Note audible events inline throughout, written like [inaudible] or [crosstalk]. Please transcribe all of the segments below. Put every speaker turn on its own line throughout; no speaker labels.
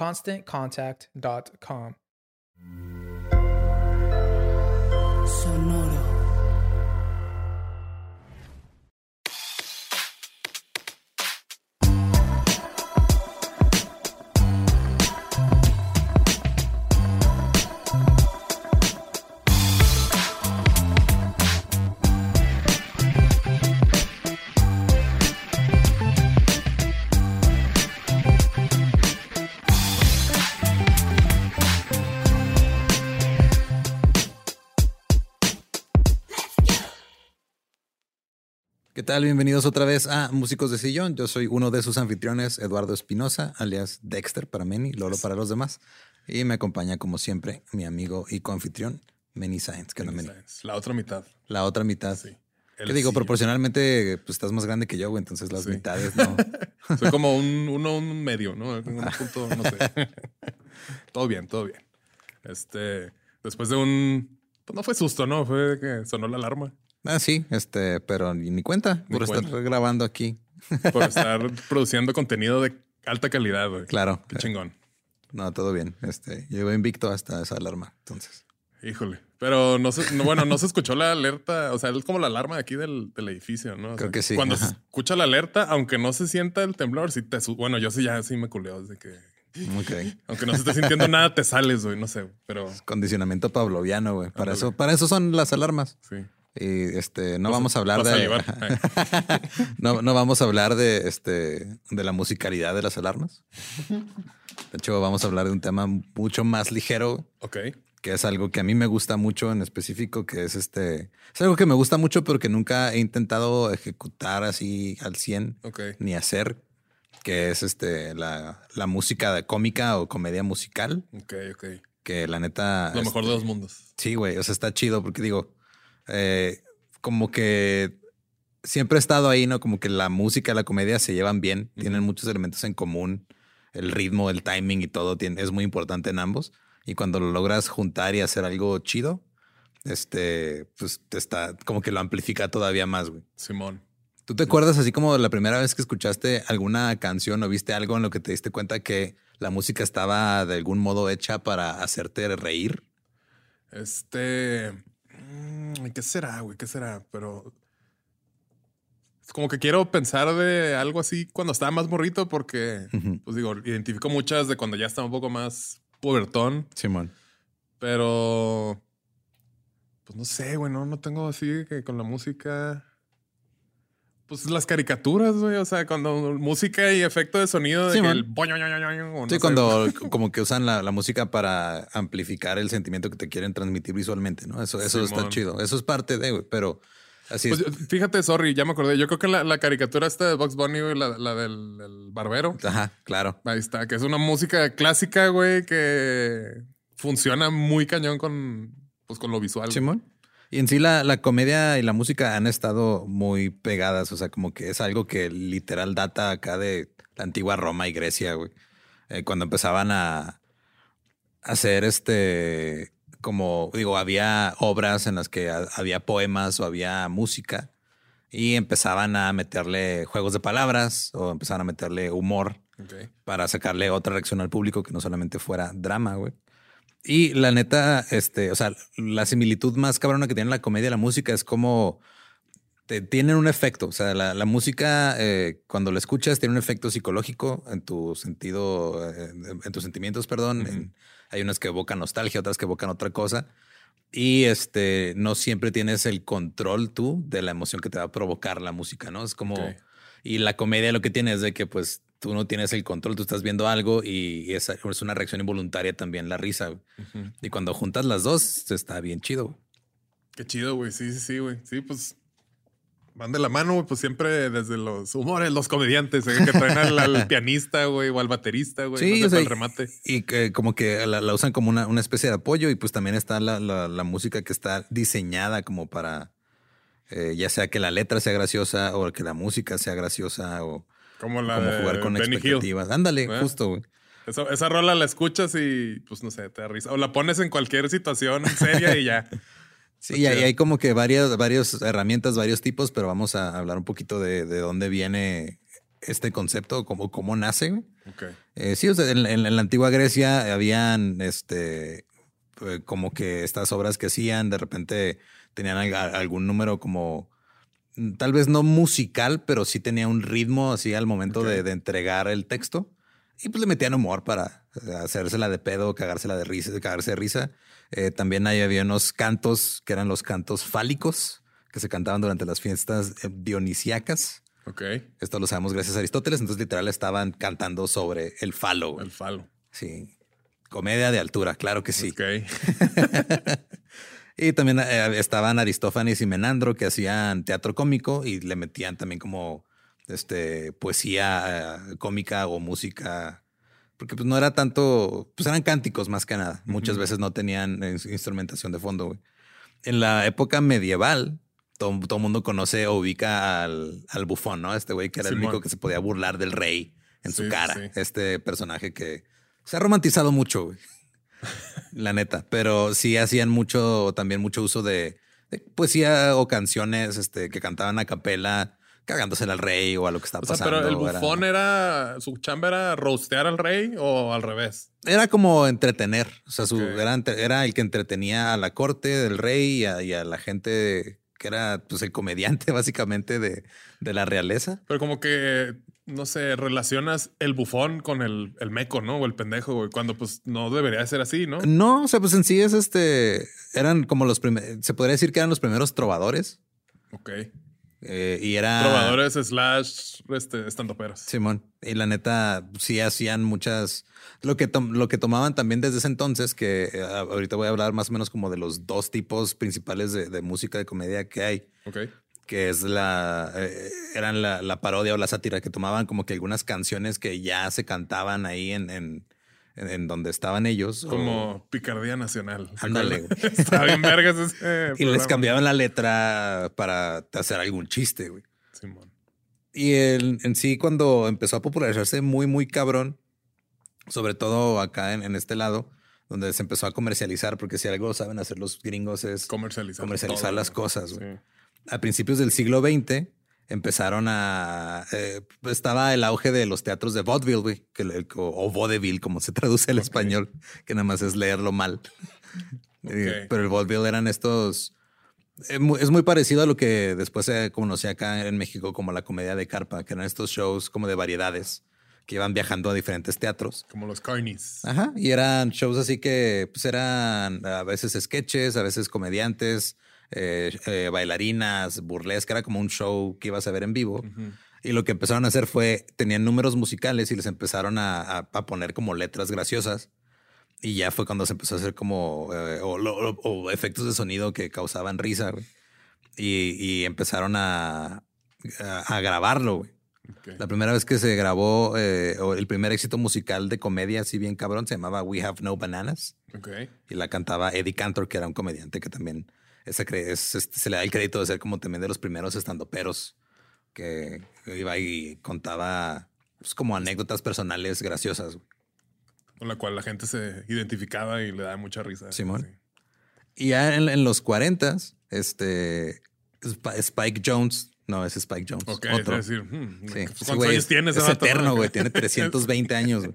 ConstantContact.com.
tal? Bienvenidos otra vez a Músicos de Sillón. Yo soy uno de sus anfitriones, Eduardo Espinosa, alias Dexter para Meni, Lolo para los demás. Y me acompaña, como siempre, mi amigo y coanfitrión, Meni Science. Que
Many La otra mitad.
La otra mitad. Sí. ¿Qué digo? Proporcionalmente, pues estás más grande que yo, güey. Entonces las mitades no. [laughs]
Soy como un uno, un medio, ¿no? Un [laughs] punto, no sé. todo bien, todo bien. Este, después de un. Pues no fue susto, ¿no? Fue que sonó la alarma.
Ah, sí, este, pero ni, cuenta por estar grabando aquí. [laughs]
Por estar [laughs] produciendo contenido de alta calidad, güey.
Claro.
Qué chingón.
No, todo bien. Este, llevo invicto hasta esa alarma, entonces.
Híjole. Pero no se, bueno, no se escuchó la alerta. O sea, es como la alarma de aquí del, edificio, ¿no?
Creo que sí.
Cuando se escucha la alerta, aunque no se sienta el temblor, sí te bueno, yo sí ya sí me culeo desde que.
Ok. [laughs]
Aunque no se esté sintiendo nada, te sales, güey. No sé, pero.
condicionamiento pavloviano, güey. Para eso, para eso son las alarmas.
Sí.
Y este, no vamos a hablar de. [laughs] no, no vamos a hablar de este de la musicalidad de las alarmas. De hecho, vamos a hablar de un tema mucho más ligero.
Ok.
Que es algo que a mí me gusta mucho en específico, que es este. Es algo que me gusta mucho, pero que nunca he intentado ejecutar así al 100 ni hacer. Que es este la, la música cómica o comedia musical.
Ok, ok.
Que la neta.
Lo mejor de los mundos.
Sí, güey. O sea, está chido porque digo eh, como que siempre he estado ahí, ¿no? Como que la música y la comedia se llevan bien, tienen muchos elementos en común, el ritmo, el timing y todo tiene, es muy importante en ambos. Y cuando lo logras juntar y hacer algo chido, este, pues te está como que lo amplifica todavía más, güey.
Simón.
¿Tú te acuerdas así como la primera vez que escuchaste alguna canción o viste algo en lo que te diste cuenta que la música estaba de algún modo hecha para hacerte reír?
Este, ¿Qué será, güey? ¿Qué será? Pero como que quiero pensar de algo así cuando estaba más morrito, porque, pues digo, identifico muchas de cuando ya estaba un poco más pubertón.
Simón.
Pero, pues no sé, güey, no, no tengo así que con la música. Pues las caricaturas, güey. O sea, cuando música y efecto de sonido de
Sí,
que el boño, o no
Sí,
sé.
cuando [laughs] como que usan la, la música para amplificar el sentimiento que te quieren transmitir visualmente, ¿no? Eso, eso está chido. Eso es parte de, güey, pero así
Pues,
es.
fíjate, sorry, ya me acordé. Yo creo que la, la caricatura esta de Box Bunny, güey, la, la del, del barbero.
Ajá, claro.
Ahí está, que es una música clásica, güey, que funciona muy cañón con, pues, con lo visual.
Simón. Y en sí la, la comedia y la música han estado muy pegadas, o sea, como que es algo que literal data acá de la antigua Roma y Grecia, güey. Eh, cuando empezaban a hacer este, como digo, había obras en las que ha- había poemas o había música y empezaban a meterle juegos de palabras o empezaban a meterle humor para sacarle otra reacción al público que no solamente fuera drama, güey. Y la neta, este, o sea, la similitud más cabrona que tiene la comedia y la música es como te, tienen un efecto. O sea, la, la música, eh, cuando la escuchas, tiene un efecto psicológico en tu sentido, eh, en, en tus sentimientos, perdón. En- hay unas que evocan nostalgia, otras que evocan otra cosa. Y este, no siempre tienes el control tú de la emoción que te va a provocar la música, ¿no? Es como, y la comedia lo que tiene es de que pues tú no tienes el control, tú estás viendo algo y es, es una reacción involuntaria también la risa. Y cuando juntas las dos, está bien chido.
Qué chido, güey. Sí, sí, sí, güey. Sí, pues van de la mano, güey. Pues siempre desde los humores, los comediantes, eh, que traen al, al [laughs] pianista, güey, o al baterista, güey.
Sí, o sea,
el remate.
Y que como que la, la usan como una, una especie de apoyo y pues también está la, la- la música que está diseñada como para, eh, ya sea que la letra sea graciosa o que la música sea graciosa o
Como la
como
de
jugar con
Benny Hill.
expectativas. Ándale,
¿Eh?
justo, güey.
Esa, esa rola la escuchas y, pues, no sé, te da risa. O la pones en cualquier situación seria y ya. [laughs]
Sí, y hay, hay como que varias, varias herramientas, varios tipos, pero vamos a hablar un poquito de, de dónde viene este concepto, cómo, cómo nace. güey.
Ok.
Eh, sí, o sea, en, en- en la antigua Grecia habían este eh, como que estas obras que hacían, de repente tenían al- algún número como tal vez no musical, pero sí tenía un ritmo así al momento de, de entregar el texto. Y pues le metían humor para eh, hacérsela de pedo, cagársela de risa, cagarse de risa. Eh, también ahí había unos cantos que eran los cantos fálicos que se cantaban durante las fiestas eh, dionisíacas.
Ok.
Esto lo sabemos gracias a Aristóteles. Entonces, literal, estaban cantando sobre el falo.
El falo.
Sí. Comedia de altura, claro que sí.
Ok. [laughs]
Y también eh, estaban Aristófanes y Menandro que hacían teatro cómico y le metían también como este poesía eh, cómica o música. Porque pues no era tanto, pues eran cánticos más que nada. Muchas veces no tenían instrumentación de fondo. En la época medieval, todo el mundo conoce o ubica al, al bufón, ¿no? Este güey que era el único que se podía burlar del rey en
Sí,
su cara.
sí.
Este personaje que se ha romantizado mucho, güey. La neta. Pero sí hacían mucho, también mucho uso de, de poesía o canciones este, que cantaban a capela, cagándosela al rey o a lo que estaba
O sea,
pasando.
pero el bufón era, su chamba era roastear al rey o al revés.
Era como entretener. O sea, su, era, el que entretenía a la corte del rey y a, y a la gente que era pues el comediante [laughs] básicamente de, de la realeza.
Pero como que, no sé, relacionas el bufón con el, el meco, ¿no? O el pendejo, güey. Cuando pues no debería de ser así, ¿no?
No, o sea, pues en sí es este, eran como los primeros, se podría decir que eran los primeros trovadores.
Ok.
Eh, y era...
Trovadores slash este, estandoperos.
Simón. Y la neta, sí hacían muchas. Lo que, tom- lo que tomaban también desde ese entonces, que eh, ahorita voy a hablar más o menos como de los dos tipos principales de, de música de comedia que hay,
Ok.
que es la. eh, eran la, la parodia o la sátira, que tomaban como que algunas canciones que ya se cantaban ahí en, en, en- donde estaban ellos. o-
Como picardía nacional.
Ándale. [laughs]
Está bien vergas ese
y les cambiaban la letra para hacer algún chiste, güey.
Simón.
Y el- en sí, cuando empezó a popularizarse muy, muy cabrón, sobre todo acá en, en este lado, donde se empezó a comercializar, porque si algo saben hacer los gringos es
Comercializar.
comercializar
todo,
las cosas.
Sí.
A principios del siglo XX empezaron a... eh, estaba el auge de los teatros de vaudeville, güey, que o, o vaudeville, como se traduce al
Ok.
español, que nada más es leerlo mal. [laughs] Eh,
Ok.
Pero el vaudeville eran estos... eh, Es muy parecido a lo que después se conocía acá en México como la comedia de carpa, que eran estos shows como de variedades que iban viajando a diferentes teatros.
Como los carnies.
Ajá. Y eran shows así que pues eran a veces sketches, a veces comediantes, eh, eh, bailarinas, burlesque, era como un show que ibas a ver en vivo. Y lo que empezaron a hacer fue, tenían números musicales y les empezaron a, poner como letras graciosas. Y ya fue cuando se empezó a hacer como, eh, o, efectos de sonido que causaban risa, Y, empezaron a, a, grabarlo, güey. La primera vez que se grabó, eh, el primer éxito musical de comedia, así bien cabrón, se llamaba We Have No Bananas. Y la cantaba Eddie Cantor, que era un comediante que también ese, se le da el crédito de ser como también de los primeros estandoperos que iba y contaba pues, como anécdotas personales graciosas.
Con la cual la gente se identificaba y le da mucha risa.
Simón. Y ya en, los 40, este Spike Jones, no, es Spike Jones.
Ok, otro. decir, hmm,
¿cuántos años tienes? Es eterno, güey, tiene [laughs] 320 años.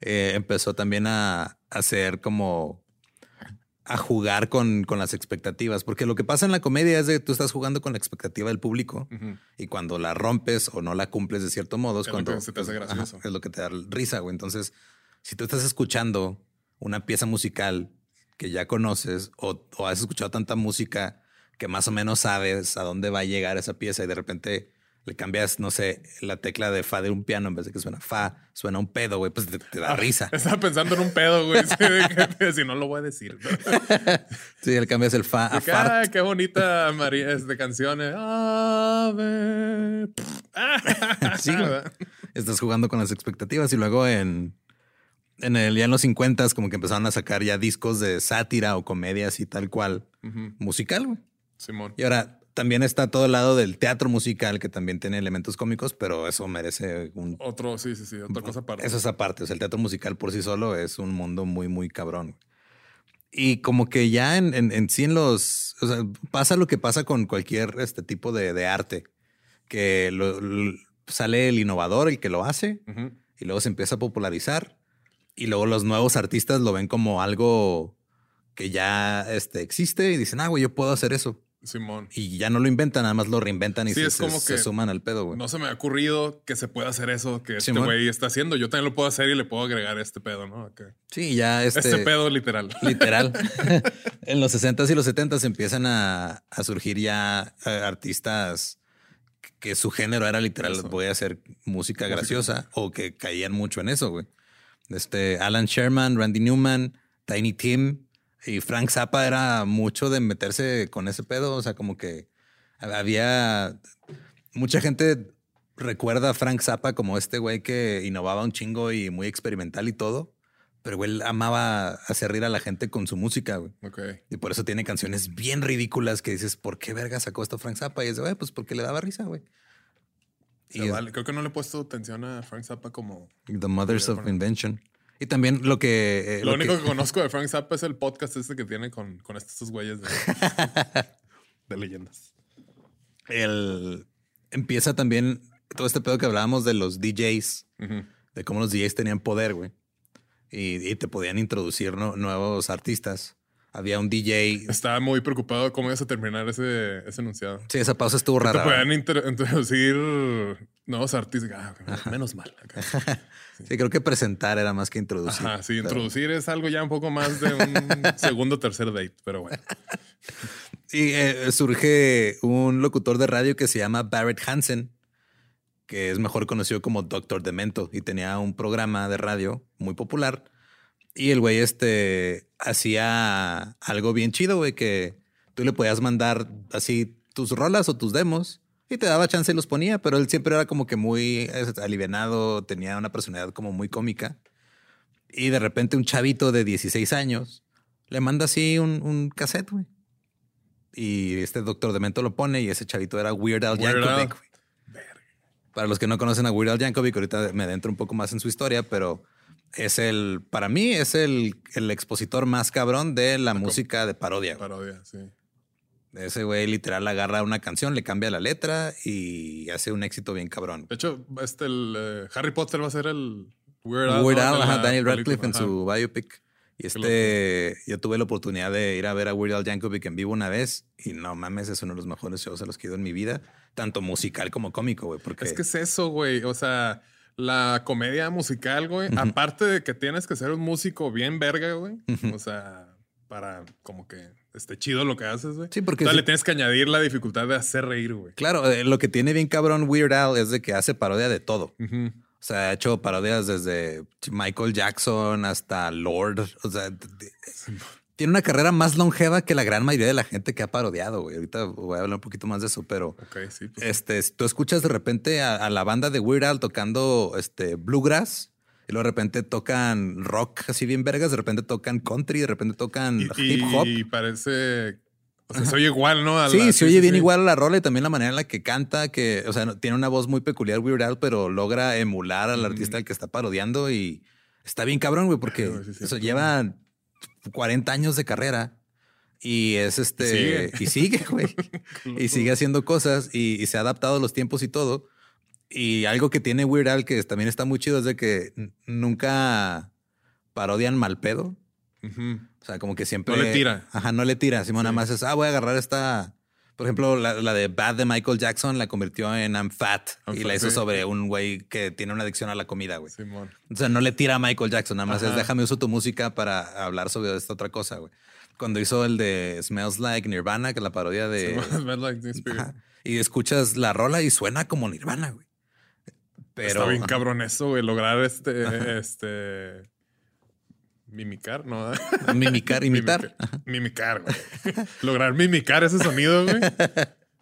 Eh, empezó también a hacer como a jugar con, con, las expectativas, porque lo que pasa en la comedia es que tú estás jugando con la expectativa del público y cuando la rompes o no la cumples de cierto modo es, cuando
que te hace pues, gracioso.
es lo que te da risa, güey. Entonces, si tú estás escuchando una pieza musical que ya conoces o, o has escuchado tanta música que más o menos sabes a dónde va a llegar esa pieza y de repente le cambias, no sé, la tecla de fa de un piano en vez de que suena fa, suena un pedo, güey, pues te, da ah, risa. [laughs]
Estaba pensando en un pedo, güey. [laughs] si no lo voy a decir.
sí, le cambias el fa a fa.
qué bonita María es de canciones. Ave. [laughs]
sí, Estás jugando con las expectativas y luego en, en el, ya en los 50 como que empezaron a sacar ya discos de sátira o comedias y tal cual musical, güey.
Simón.
Y ahora también está todo el lado del teatro musical, que también tiene elementos cómicos, pero eso merece un...
Otro, sí, sí, sí, otra cosa aparte.
Eso es aparte. O sea, el teatro musical por sí solo es un mundo muy, muy cabrón. Y como que ya en, en, sí en los... O sea, pasa lo que pasa con cualquier este tipo de, de arte, que sale el innovador, el que lo hace, y luego se empieza a popularizar, y luego los nuevos artistas lo ven como algo que ya este, existe y dicen, ah, güey, yo puedo hacer eso.
Simón.
Y ya no lo inventan, nada más lo reinventan y se, se, suman al pedo, güey.
No se me ha ocurrido que se pueda hacer eso que este güey está haciendo. Yo también lo puedo hacer y le puedo agregar este pedo, ¿no?
Sí, ya este...
Este pedo literal. [laughs]
Literal. [laughs] en los 60s y los 70s empiezan a, surgir ya eh, artistas que su género era literal, voy a hacer música graciosa o que caían mucho en eso, güey. Este, Alan Sherman, Randy Newman, Tiny Tim, y Frank Zappa era mucho de meterse con ese pedo. O sea, como que había mucha gente recuerda a Frank Zappa como este güey que innovaba un chingo y muy experimental y todo. Pero güey, él amaba hacer reír a la gente con su música, güey. Y por eso tiene canciones bien ridículas que dices, ¿por qué verga sacó esto Frank Zappa? Y es, güey, pues porque le daba risa, güey.
Creo que no le he puesto atención a Frank Zappa como...
The Mothers of Invention. Y también lo que.
Eh, lo, único que... [laughs] conozco de Frank Zappa es el podcast este que tiene con, con estos güeyes de, [laughs] de leyendas.
El, empieza también todo este pedo que hablábamos de los DJs, de cómo los DJs tenían poder, güey. Y, te podían introducir nuevos artistas. Había un DJ.
Estaba muy preocupado de cómo ibas a terminar ese, ese enunciado.
Sí, esa pausa estuvo rara.
Te podían introducir nuevos artistas. Ah, menos mal. [laughs]
Sí. creo que presentar era más que introducir.
Ajá, sí, introducir es algo ya un poco más de un [laughs] segundo o tercer date, pero bueno.
Y eh, surge un locutor de radio que se llama Barrett Hansen, que es mejor conocido como Doctor Demento y tenía un programa de radio muy popular. Y el güey este hacía algo bien chido, güey, que tú le podías mandar así tus rolas o tus demos y te daba chance y los ponía, pero él siempre era como que muy alivianado, tenía una personalidad como muy cómica. Y de repente un chavito de 16 años le manda así un, un cassette, güey. Y este doctor Demento lo pone y ese chavito era Weird Al Yankovic. Para los que no conocen a Weird Al Yankovic, ahorita me adentro un poco más en su historia, pero es el, para mí, es el, el expositor más cabrón de la música de parodia.
Parodia, sí.
Ese güey literal agarra una canción, le cambia la letra y hace un éxito bien cabrón.
De hecho, este, el, eh, Harry Potter va a ser el
Weird Al. Weird Al, Daniel Radcliffe en su biopic. Y este, yo tuve la oportunidad de ir a ver a Weird Al Yankovic en vivo una vez y no mames, es uno de los mejores shows a los que he ido en mi vida, tanto musical como cómico, güey. Porque...
Es que es eso, güey. O sea, la comedia musical, güey, aparte de que tienes que ser un músico bien verga, güey. O sea, para como que esté chido lo que haces, güey.
Sí, porque sí-
le tienes que añadir la dificultad de hacer reír, güey.
Claro, eh, lo que tiene bien cabrón Weird Al es de que hace parodia de todo. O sea, ha hecho parodias desde Michael Jackson hasta Lord. O sea, tiene una carrera más longeva que la gran mayoría de la gente que ha parodiado, güey. Ahorita voy a hablar un poquito más de eso, pero
Ok, sí. pues,
este, tú escuchas de repente a, a la banda de Weird Al tocando este bluegrass y luego de repente tocan rock así bien vergas, de repente tocan country, de repente tocan
y,
hip hop.
y parece. O sea, se oye igual, ¿no? A
Sí, se oye
sí,
bien
sí.
igual la rola y también la manera en la que canta, que, o sea, tiene una voz muy peculiar Weird Al, pero logra emular al artista al que está parodiando y está bien cabrón, güey, porque eso lleva 40 años de carrera y es este,
sigue.
y sigue, güey, [laughs] y sigue haciendo cosas y, y se ha adaptado a los tiempos y todo. Y algo que tiene Weird Al que también está muy chido es de que nunca parodian mal pedo. O sea, como que siempre.
No le tira.
Ajá, no le tira. Simón nada más es, ah, voy a agarrar esta. Por ejemplo, la, la de Bad de Michael Jackson la convirtió en I'm Fat
I'm
y
Fat,
la hizo
sí.
sobre un güey que tiene una adicción a la comida, güey.
Simón.
O sea, no le tira a Michael Jackson, nada más es déjame uso tu música para hablar sobre esta otra cosa, güey. Cuando hizo el de Smells Like Nirvana, que es la parodia de.
Bad Like Spirit.
Ajá. Y escuchas la rola y suena como Nirvana, güey. Pero.
Está bien [laughs] cabrón eso, güey. Lograr este. este. Mimicar, ¿no? [laughs]
Mimicar, imitar.
Mimicar, güey. [laughs] Lograr mimicar ese sonido, güey.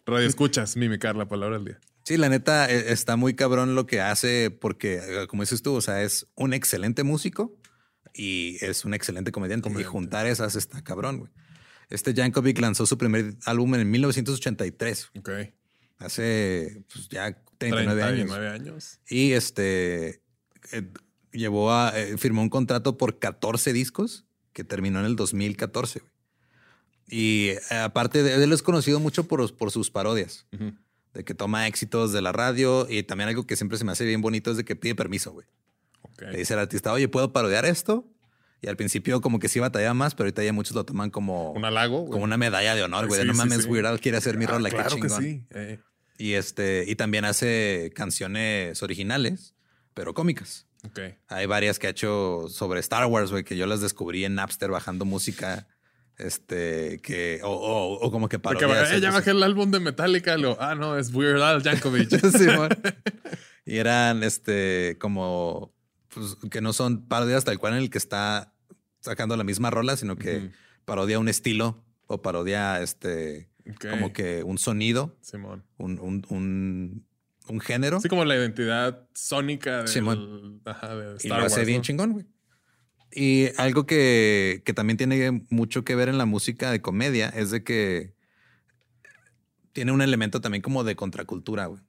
Radio escuchas, mimicar la palabra del día.
Sí, la neta eh, está muy cabrón lo que hace porque, eh, como dices tú, o sea, es un excelente músico y es un excelente comediante. Y juntar esas está cabrón, güey. Este Jankovic lanzó su primer álbum en 1983,
Ok.
Hace pues, ya 39 años.
39 años.
Y este eh, llevó a, eh, firmó un contrato por 14 discos que terminó en el 2014. güey. Y eh, aparte de él es conocido mucho por, por sus parodias de que toma éxitos de la radio y también algo que siempre se me hace bien bonito es de que pide permiso, güey.
Ok.
Le dice al artista, oye, ¿puedo parodiar esto? Y al principio como que sí batallaba más, pero ahorita ya muchos lo toman como,
Un halago, güey.
como una medalla de honor, güey. de
Sí,
no
sí,
mames,
sí.
Weird Al quiere hacer mi
Ah,
rola, qué
claro que sí. Eh,
Y este, y también hace canciones originales, pero cómicas.
ok.
Hay varias que ha hecho sobre Star Wars, güey, que yo las descubrí en Napster bajando música. Este, que, o, o- o como que
Porque
parodias.
eh, ya bajé el álbum de Metallica. y Lo, ah, no, es Weird Al Yankovic. [laughs]
Simón. [laughs] y eran este como pues, que no son parodias tal cual en el que está sacando la misma rola, sino que parodia un estilo o parodia este Como que un sonido,
Simón.
un, un, un, un género.
Así como la identidad sónica del,
Simón.
ajá, de
y
Star
lo hace
Wars,
bien
¿no?
chingón, güey. Y algo que, que también tiene mucho que ver en la música de comedia es de que tiene un elemento también como de contracultura, güey.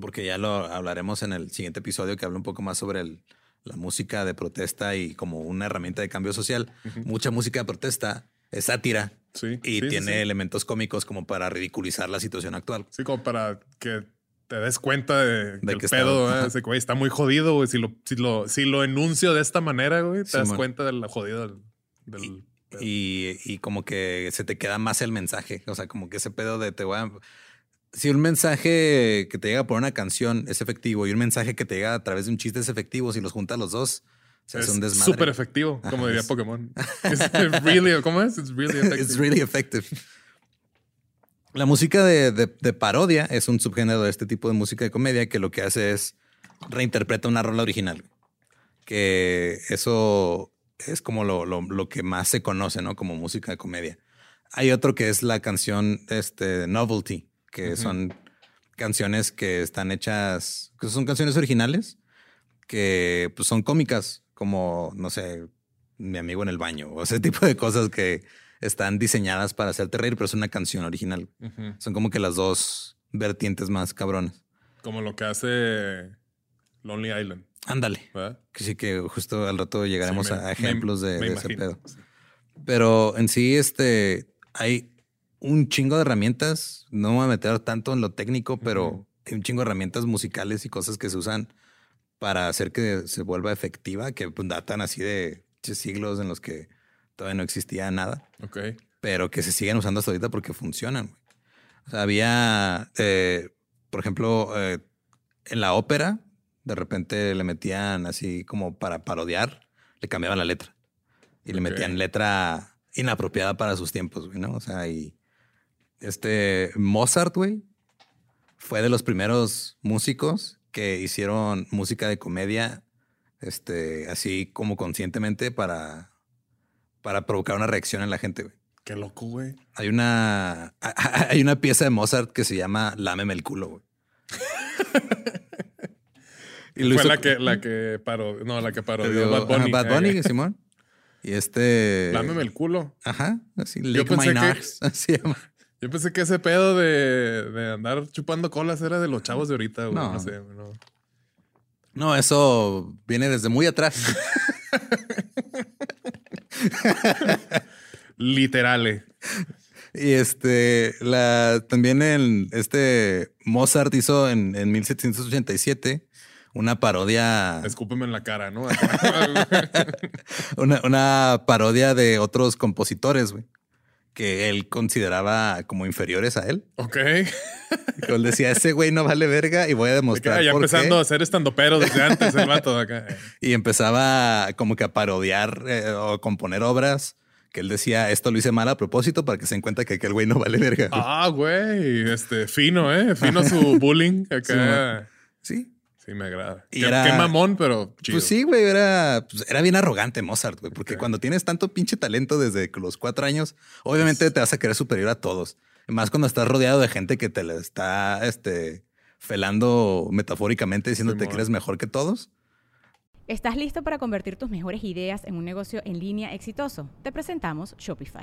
Porque ya lo hablaremos en el siguiente episodio que habla un poco más sobre el- la música de protesta y como una herramienta de cambio social. Mucha música de protesta es sátira
Sí.
y
sí,
tiene
sí.
elementos cómicos como para ridiculizar la situación actual.
Sí, como para que te des cuenta de, que el
está-
pedo, ¿eh? Ese güey está muy jodido, güey. Si lo, si, lo, si lo enuncio de esta manera, güey, te das cuenta de la jodida del, del pedo.
Y, y como que se te queda más el mensaje. O sea, como que ese pedo de te voy a... Si un mensaje que te llega por una canción es efectivo y un mensaje que te llega a través de un chiste es efectivo, si los juntas los dos,
es
un desmadre.
súper efectivo, como
Ajá,
diría
es-
Pokémon. [laughs] Es really, ¿Cómo es? It's really effective. [laughs]
It's really effective. La música de, de- de parodia es un subgénero de este tipo de música de comedia que lo que hace es reinterpreta una rola original. Que eso es como lo, lo- lo que más se conoce, ¿no? Como música de comedia. Hay otro que es la canción este, Novelty, que son canciones que están hechas, que son canciones originales, que pues, son cómicas, como, no sé, mi amigo en el baño, o ese [laughs] tipo de cosas que están diseñadas para hacerte reír, pero es una canción original. Son como que las dos vertientes más cabrones.
Como lo que hace Lonely Island,
Ándale. Que sí que justo al rato llegaremos
Sí, me-
a
me-
ejemplos de,
me
de ese pedo. Pero en sí, este, hay un chingo de herramientas. No me voy a meter tanto en lo técnico, pero hay un chingo de herramientas musicales y cosas que se usan para hacer que se vuelva efectiva, que pues, datan así de siglos en los que todavía no existía nada,
Ok.
pero que se siguen usando hasta ahorita porque funcionan. güey. O sea, había, eh, por ejemplo, eh, en la ópera, de repente le metían así como para parodiar, le cambiaban la letra y le metían letra inapropiada para sus tiempos, güey, ¿no? O sea, y este Mozart, güey, fue de los primeros músicos que hicieron música de comedia, este, así como conscientemente para, para provocar una reacción en la gente, güey.
Qué loco, güey.
Hay una, [laughs] hay una pieza de Mozart que se llama Lámeme el culo, güey. [laughs]
y Fue la que, la que paró, no, la que paró. Bad Bunny.
Bad Bunny, Simón. Y este.
Lámeme el culo.
Ajá, así, Lick my [laughs] así llama.
Yo pensé que ese pedo de, de, andar chupando colas era de los chavos de ahorita, güey. No, no sé, no.
No, eso viene desde muy atrás. [laughs]
Literales.
Y este, la, también en este Mozart hizo en, en 1787 una parodia.
Escúpeme en la cara, ¿no? [laughs] [laughs]
una, una, parodia de otros compositores, güey, que él consideraba como inferiores a él.
Ok.
Él decía, ese güey no vale verga y voy a demostrar.
ya empezando a hacer estandopero desde antes el vato acá. [laughs]
Y empezaba como que a parodiar eh, o componer obras que él decía, esto lo hice mal a propósito para que se den cuenta que aquel güey no vale verga.
Ah, güey, este, fino, ¿eh? Fino su [laughs] bullying acá.
Sí.
Sí, me agrada. Y qué, era, mamón, pero chido.
Pues sí, güey, era, pues era bien arrogante Mozart, güey, porque cuando tienes tanto pinche talento desde los cuatro años, obviamente te vas a querer superior a todos. Más cuando estás rodeado de gente que te le está, este, felando metafóricamente, diciéndote que eres mejor que todos.
¿Estás listo para convertir tus mejores ideas en un negocio en línea exitoso? Te presentamos Shopify.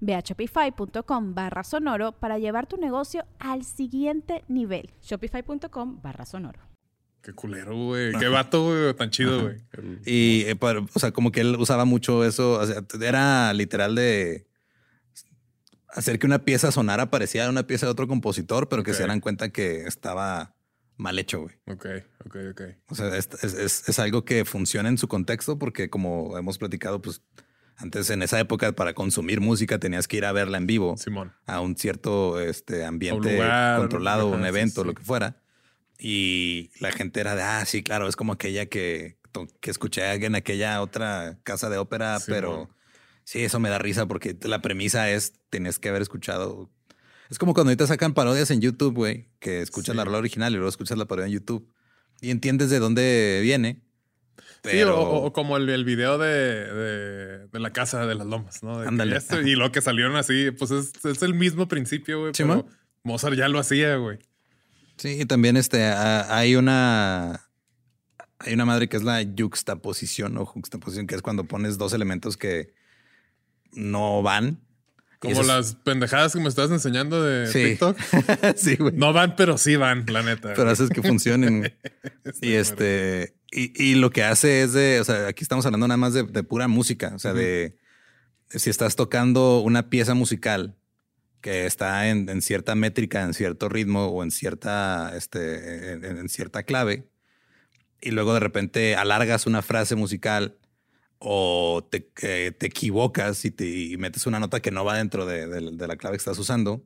Ve a shopify.com barra sonoro para llevar tu negocio al siguiente nivel. Shopify.com barra sonoro.
Qué culero, güey. Qué vato, güey. Tan chido, güey.
Y, eh, o sea, como que él usaba mucho eso. O sea, era literal de hacer que una pieza sonara parecía una pieza de otro compositor, pero que se dieran cuenta que estaba mal hecho, güey.
Ok, ok, ok.
O sea, es, es, es, algo que funciona en su contexto porque como hemos platicado, pues antes, en esa época, para consumir música tenías que ir a verla en vivo.
Simón.
A un cierto este, ambiente controlado, un evento, lo que fuera. Y la gente era de, ah, sí, claro, es como aquella que, que escuché en aquella otra casa de ópera, pero sí, eso me da risa porque la premisa es, tienes que haber escuchado. Es como cuando ahorita sacan parodias en YouTube, güey, que escuchas la rola original y luego escuchas la parodia en YouTube y entiendes de dónde viene
Sí, o, como el, el video de, de, la casa de las lomas, ¿no? y lo que salieron así, pues es, el mismo principio, güey. pero Mozart ya lo hacía, güey.
Sí, y también este, hay una. Hay una madre que es la juxtaposición o juxtaposición, que es cuando pones dos elementos que no van.
Como las pendejadas que me estás enseñando de TikTok. [laughs]
sí, güey.
No van, pero sí van, la neta.
Pero haces que funcionen. [laughs] y este. Y, lo que hace es de, o sea, aquí estamos hablando nada más de, pura música, o sea, de si estás tocando una pieza musical que está en, cierta métrica, en cierto ritmo o en cierta, este, en, cierta clave, y luego de repente alargas una frase musical o te, te equivocas y, te, metes una nota que no va dentro de, de la clave que estás usando,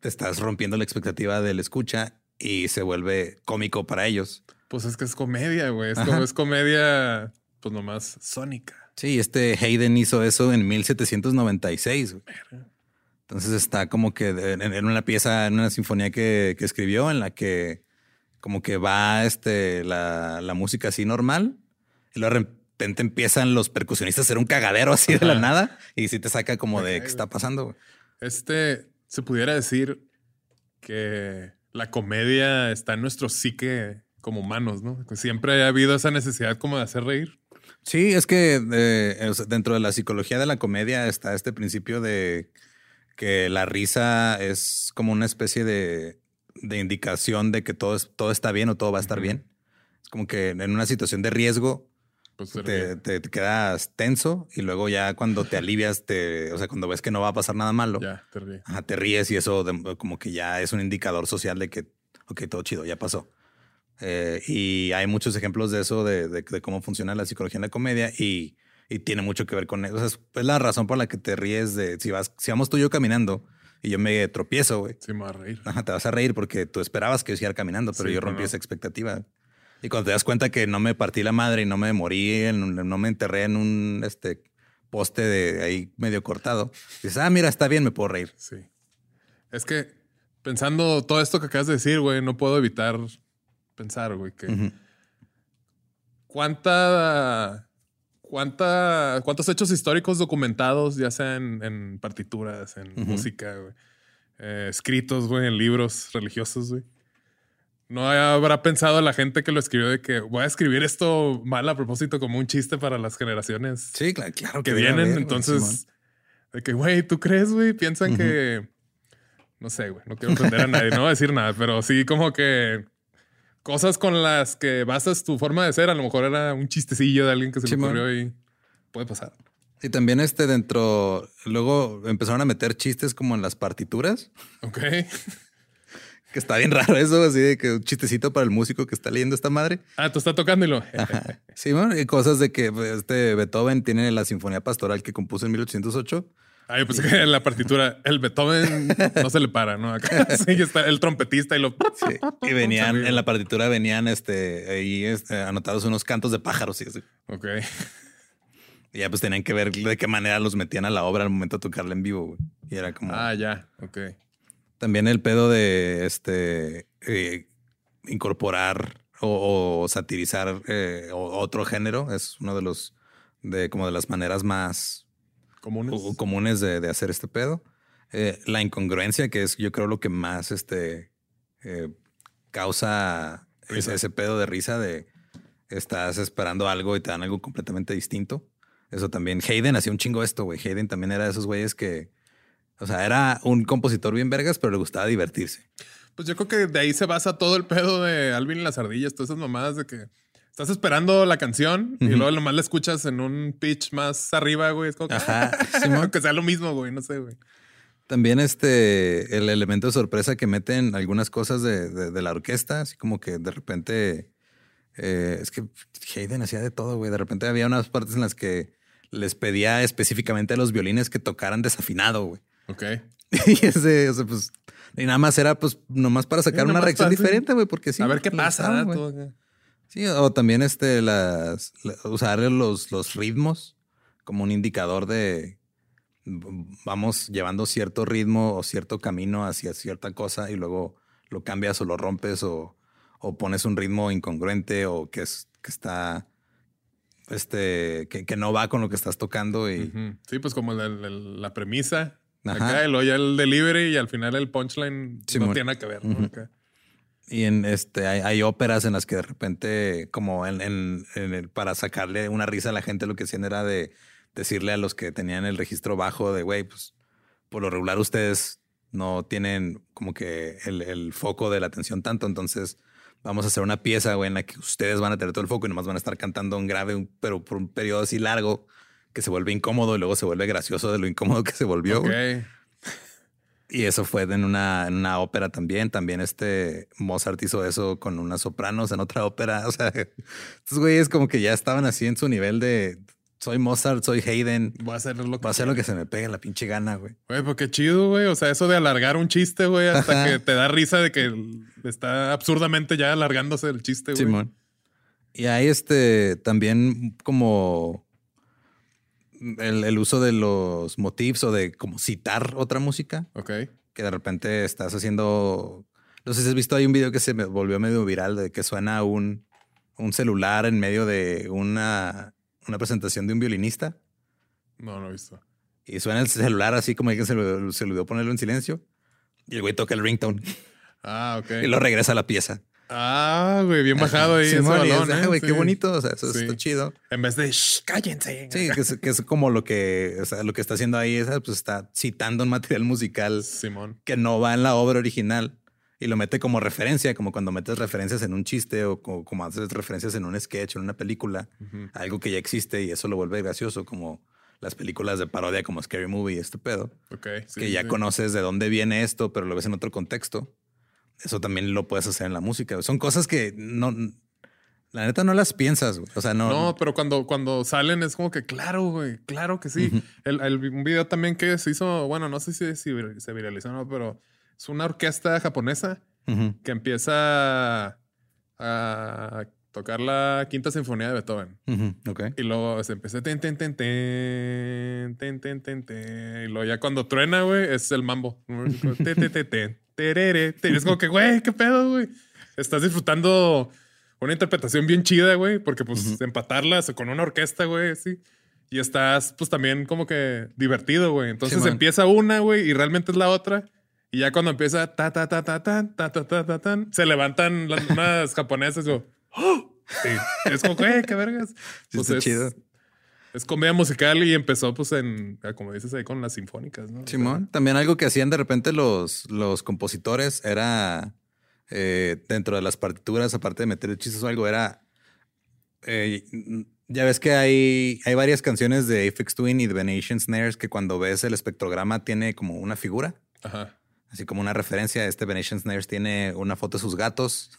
te estás rompiendo la expectativa del escucha y se vuelve cómico para ellos.
Pues es que es comedia, güey. Es, como, es comedia, pues nomás sónica.
Sí, este Hayden hizo eso en 1796. Entonces está como que en, una pieza, en una sinfonía que, escribió, en la que como que va este, la, música así normal, y de repente empiezan los percusionistas a hacer un cagadero así de la nada, y sí te saca como de qué está pasando.
Este, se pudiera decir que la comedia está en nuestro psique como humanos, ¿no? Siempre ha habido esa necesidad como de hacer reír.
Sí, es que eh, sea, dentro de la psicología de la comedia está este principio de que la risa es como una especie de, de indicación de que todo, es- todo está bien o todo va a estar bien. Es como que en una situación de riesgo Te, te- te quedas tenso y luego ya cuando te alivias, te, o sea, cuando ves que no va a pasar nada malo,
Ya, te ríe.
ajá, te ríes y eso de- como que ya es un indicador social de que, ok, todo chido, ya pasó. Eh, y hay muchos ejemplos de eso, de, de- de cómo funciona la psicología en la comedia y, y tiene mucho que ver con eso. O sea, es, es la razón por la que te ríes de si vas, si vamos tú y yo caminando y yo me tropiezo, güey.
Sí, me va a reír.
Ajá, te vas a reír porque tú esperabas que yo siguiera caminando, pero
Sí,
yo rompí
no.
esa expectativa. Y cuando te das cuenta que no me partí la madre y no me morí, en un- no me enterré en un este, poste de ahí medio cortado, dices, ah, mira, está bien, me puedo reír.
Sí. Es que pensando todo esto que acabas de decir, güey, no puedo evitar pensar, güey, que cuánta, cuánta, cuántos hechos históricos documentados, ya sea en, en partituras, en música, güey, eh, escritos, güey, en libros religiosos, güey. No habrá pensado la gente que lo escribió de que voy a escribir esto mal a propósito como un chiste para las generaciones
Sí, claro, claro
que
debe
vienen.
güey,
entonces, de que, güey, ¿tú crees, güey? Piensan que. No sé, güey, no quiero ofender a nadie, no voy a decir nada, pero sí, como que cosas con las que basas tu forma de ser. A lo mejor era un chistecillo de alguien que se le
Simón.
ocurrió y puede pasar.
Y también este dentro, luego empezaron a meter chistes como en las partituras,
Ok.
Que está bien [laughs] raro eso, así de que un chistecito para el músico que está leyendo esta madre.
Ah, tú estás tocando y lo.
Sí, bueno, y cosas de que pues, este Beethoven tiene la sinfonía pastoral que compuso en 1808
Ah, yo pensé que en la partitura el Beethoven no se le para, ¿no? Acá [laughs] sí está el trompetista y lo.
Sí, y venían, en la partitura venían este, ahí este, anotados unos cantos de pájaros y así.
Ok.
Y ya pues tenían que ver de qué manera los metían a la obra al momento de tocarla en vivo. güey. Y era como
Ah, ya. Ok.
También el pedo de este eh, incorporar o, o satirizar eh, otro género. Es uno de los de como de las maneras más
Comunes.
o- comunes de, de hacer este pedo. Eh, la incongruencia, que es yo creo lo que más este, eh, causa ese, ese pedo de risa de estás esperando algo y te dan algo completamente distinto. Eso también. Hayden hacía un chingo esto, güey. Hayden también era de esos güeyes que, o sea, era un compositor bien vergas, pero le gustaba divertirse.
Pues yo creo que de ahí se basa todo el pedo de Alvin y las ardillas, todas esas mamadas de que estás esperando la canción y luego nomás la escuchas en un pitch más arriba, güey. Es como que,
Ajá, [laughs]
que sea lo mismo, güey. No sé, güey.
También este, el elemento de sorpresa que meten algunas cosas de, de- de la orquesta, así como que de repente, eh, es que Hayden hacía de todo, güey. De repente había unas partes en las que les pedía específicamente a los violines que tocaran desafinado, güey.
Ok. [laughs]
Y ese, o sea, pues, y nada más era pues nomás para sacar
Sí,
una reacción diferente, güey, porque sí.
a ver qué pasa.
Sí, o también este, las, la- usar los, los ritmos como un indicador de vamos llevando cierto ritmo o cierto camino hacia cierta cosa y luego lo cambias o lo rompes o, o pones un ritmo incongruente o que, es, que está, este, que, que no va con lo que estás tocando y.
Sí, pues como la, la- la premisa.
Ajá.
Acá, y luego ya el delivery y al final el punchline no tiene nada que ver. ¿no?
Ujú.
Acá.
Y en este hay, hay óperas en las que de repente, como en, en- en el- para sacarle una risa a la gente, lo que hacían era de decirle a los que tenían el registro bajo de güey, pues por lo regular ustedes no tienen como que el, el foco de la atención tanto. Entonces vamos a hacer una pieza, güey, en la que ustedes van a tener todo el foco y nomás van a estar cantando un grave, pero por un periodo así largo que se vuelve incómodo y luego se vuelve gracioso de lo incómodo que se volvió. Y eso fue en una, en una ópera también. También este Mozart hizo eso con unas sopranos en otra ópera. O sea, estos güeyes como que ya estaban así en su nivel de soy Mozart, soy Hayden.
Voy a hacer lo que
Voy a hacer lo que se me pegue la pinche gana, güey.
Güey, pues qué chido, güey. O sea, eso de alargar un chiste, güey, hasta que te da risa de que está absurdamente ya alargándose el chiste, güey.
Simón. Y hay este también como el, el uso de los motifs o de como citar otra música.
Ok.
que de repente estás haciendo. No sé si has visto, hay un video que se me volvió medio viral de que suena un, un celular en medio de una, una presentación de un violinista
No, no he visto.
y suena el celular así como que se le, se olvidó ponerlo en silencio y el güey toca el ringtone
Ah, ok. [laughs]
y lo regresa a la pieza.
Ah, güey, bien bajado ahí.
Sí,
ese
es,
balón,
ah,
¿eh?
güey,
Sí.
qué bonito. O sea, eso
Sí.
está chido.
En vez de "Shh, cállense.
Sí, que es, que es como lo que, o sea, lo que está haciendo ahí es, pues está citando un material musical
Simón.
que no va en la obra original y lo mete como referencia, como cuando metes referencias en un chiste o como, como haces referencias en un sketch, en una película,
Ujú.
algo que ya existe y eso lo vuelve gracioso, como las películas de parodia como Scary Movie y este pedo,
Ok. sí,
que ya
sí.
conoces de dónde viene esto, pero lo ves en otro contexto. Eso también lo puedes hacer en la música. Son cosas que no, la neta no las piensas, güey. O sea, no.
No, pero cuando, cuando salen es como que claro, güey, claro que sí. El, el- un video también que se hizo, bueno, no sé si, se viralizó o no, pero es una orquesta japonesa
Ujú.
que empieza a tocar la quinta sinfonía de Beethoven.
Ujú. Ok.
Y luego se empieza ten, ten, ten, ten, ten, ten, ten, ten. Y luego ya cuando truena, güey, es el mambo. Te, te, te, te, terere, te. Es como que, güey, qué pedo, güey. Estás disfrutando una interpretación bien chida, güey, porque pues empatarlas con una orquesta, güey, sí. Y estás pues también como que divertido, güey. Entonces
man.
empieza una, güey, y realmente es la otra. Y ya cuando empieza ta ta ta ta tan, ta ta ta ta tan, se levantan las [laughs] unas japonesas, yo. ¡Oh! Sí. Es como, güey, qué vergas.
Sí,
Pues
está
es,
chido.
Es comedia musical y empezó pues en, ah, como dices ahí, con las sinfónicas, ¿no? O sea,
Simón. También algo que hacían de repente los, los compositores era eh, dentro de las partituras, aparte de meter chistes o algo, era. eh, ya ves que hay, hay varias canciones de Aphex Twin y de Venetian Snares que cuando ves el espectrograma tiene como una figura,
Ajá.
así como una referencia. Este Venetian Snares tiene una foto de sus gatos.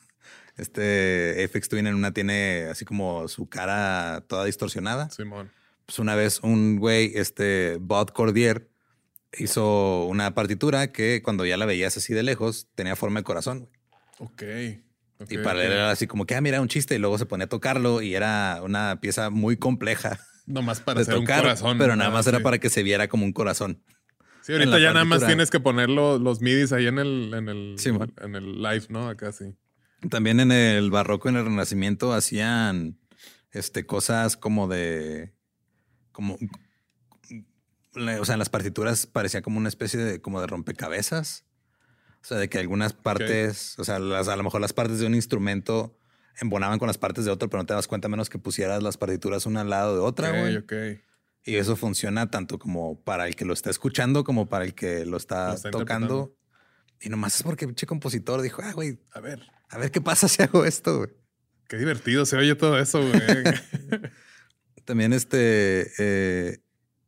Este Aphex Twin en una tiene así como su cara toda distorsionada
Simón.
Pues una vez un güey, este Bob Cordier, hizo una partitura que cuando ya la veías así de lejos tenía forma de corazón. güey.
Ok.
y para él era así como que, ah, mira, un chiste. Y luego se ponía a tocarlo y era una pieza muy compleja
Nomás para hacer un
tocar,
corazón.
pero nada más
Sí.
era para que se viera como un corazón.
Sí, ahorita ya nada más tienes que poner lo- los midis ahí en el, en el, en el live, ¿no? Acá sí.
También en el barroco, en el renacimiento, hacían este, cosas como de. Como. O sea, en las partituras parecía como una especie de como de rompecabezas. O sea, de que algunas partes, o sea, las, a lo mejor las partes de un instrumento embonaban con las partes de otro, pero no te das cuenta menos que pusieras las partituras una al lado de otra, güey.
ok.
Y eso funciona tanto como para el que lo está escuchando como para el que lo está,
Lo está
tocando. Y nomás es porque el pinche compositor dijo, ah, güey,
A ver,
a ver qué pasa [laughs] si hago esto, güey.
qué divertido se oye todo eso, güey. [laughs]
También este eh,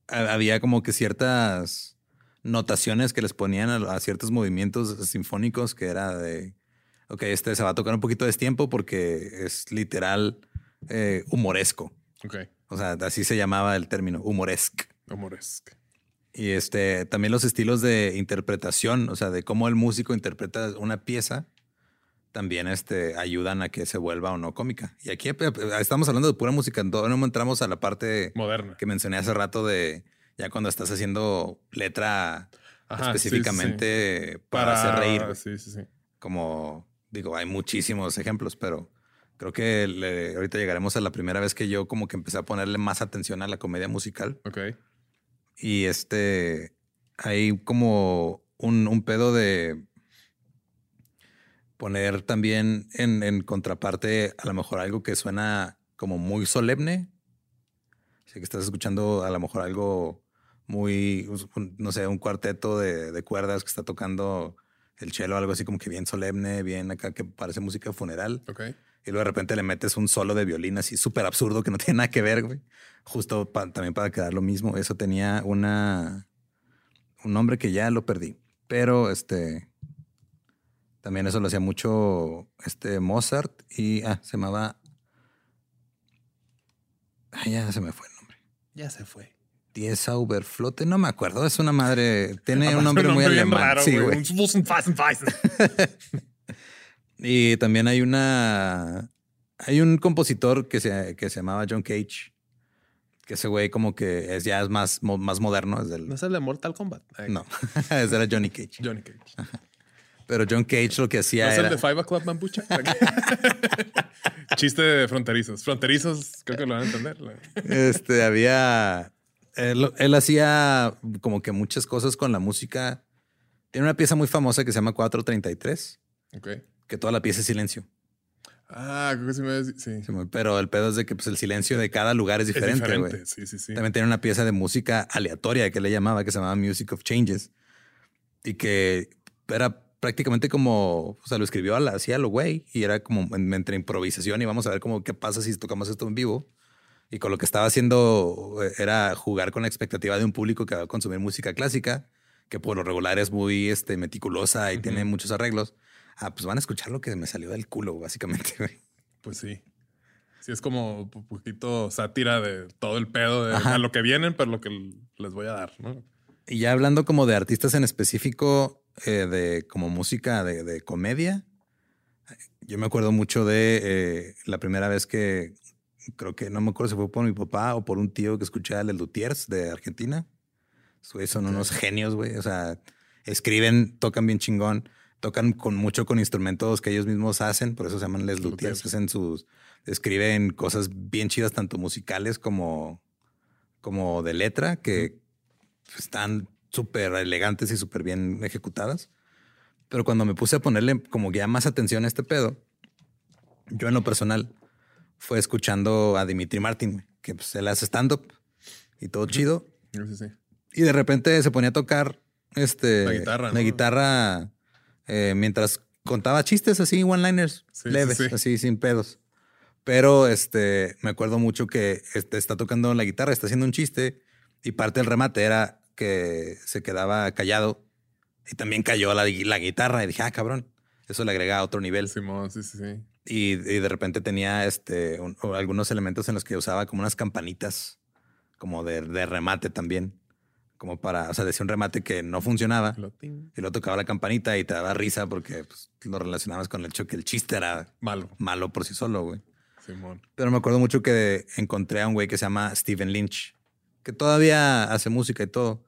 ha- había como que ciertas notaciones que les ponían a, a ciertos movimientos sinfónicos que era de ok, este se va a tocar un poquito de tiempo porque es literal eh, humoresco.
ok.
O sea, así se llamaba el término, humoresque.
Humoresque.
Y este también los estilos de interpretación, o sea, de cómo el músico interpreta una pieza, también este, ayudan a que se vuelva o no cómica. Y aquí estamos hablando de pura música, todavía no entramos a la parte
Moderna.
que mencioné hace rato de ya cuando estás haciendo letra
Ajá, sí, sí,
específicamente para, hacer reír. güey.
Sí, sí, sí.
Como digo, hay muchísimos ejemplos, pero creo que le- ahorita llegaremos a la primera vez que yo como que empecé a ponerle más atención a la comedia musical.
Ok.
Y este, hay como un, un pedo de poner también en, en contraparte a lo mejor algo que suena como muy solemne. Así que estás escuchando a lo mejor algo muy, un- no sé, un cuarteto de, de cuerdas que está tocando el cello, algo así como que bien solemne, bien acá que parece música funeral. Y luego de repente le metes un solo de violín así súper absurdo que no [laughs] tiene nada que ver, güey. Justo pa- también para quedar lo mismo. Eso tenía una un nombre que ya lo perdí. Pero este también eso lo hacía mucho este Mozart y ah, se llamaba ah, ya se me fue el nombre.
Ya se fue.
Die Sauberflotte, no me acuerdo, es una madre, [laughs] tiene un nombre muy
bien
alemán.
raro,
sí,
güey. Un. [laughs]
Y también hay una. Hay un compositor que se, que se llamaba John Cage. Que ese güey, como que es ya es más, más moderno. Es del,
¿No es el de Mortal Kombat? Ay,
no, [laughs] ese era Johnny Cage.
Johnny Cage.
Pero John Cage lo que
¿No
hacía
es el de Five O'Clock Bambucha? [laughs] [laughs] Chiste de fronterizos. Fronterizos, creo que lo van a entender.
Este había. Él, él hacía como que muchas cosas con la música. Tiene una pieza muy famosa que se llama 433,
Ok.
que toda la pieza es silencio.
Ah, creo que sí me sí.
Simón, Pero el pedo es de que pues, el silencio de cada lugar es
Es
diferente,
diferente. Sí, sí, sí.
También tenía una pieza de música aleatoria que le llamaba, que se llamaba Music of Changes. Y que era prácticamente como, o sea, lo escribió a la, así a lo güey. Y era como en- entre improvisación y vamos a ver cómo qué pasa si tocamos esto en vivo. Y con lo que estaba haciendo eh, era jugar con la expectativa de un público que va a consumir música clásica, que por lo regular es muy este, meticulosa y tiene muchos arreglos. Ah, pues van a escuchar lo que me salió del culo, básicamente. [laughs] güey.
Pues sí. Sí, es como un poquito sátira de todo el pedo de a lo que vienen, pero lo que les voy a dar, ¿no?
Y ya hablando como de artistas en específico, eh, de como música de, de comedia, yo me acuerdo mucho de eh, la primera vez que creo que no me acuerdo si fue por mi papá o por un tío que escuché a Les Luthiers de Argentina. Son unos genios, güey. O sea, escriben, tocan bien chingón, tocan con mucho con instrumentos que ellos mismos hacen, por eso se llaman Les Luthiers.
Luthiers.
Hacen sus, escriben cosas bien chidas, tanto musicales como, como de letra, que están súper elegantes y súper bien ejecutadas. Pero cuando me puse a ponerle como ya más atención a este pedo, yo en lo personal fue escuchando a Dimitri Martin, que pues, él hace stand-up y todo chido.
Sí, sí, sí.
Y de repente se ponía a tocar este,
La guitarra,
la
¿no?
guitarra, eh, mientras contaba chistes así, one-liners,
Sí,
leves,
sí.
así, sin pedos. Pero este, me acuerdo mucho que este, está tocando la guitarra, está haciendo un chiste y parte del remate era que se quedaba callado y también cayó la, la guitarra y dije, ah, cabrón, eso le agrega otro nivel.
Simón, sí, sí, sí.
Y, y de repente tenía este, un- algunos elementos en los que usaba como unas campanitas, como de, de remate también, como para, o sea, decía un remate que no funcionaba
Lo
y luego tocaba la campanita y te daba risa porque pues, lo relacionabas con el hecho que el chiste era
Malo.
malo por sí solo, güey.
Simón.
Pero me acuerdo mucho que encontré a un güey que se llama Steven Lynch, que todavía hace música y todo,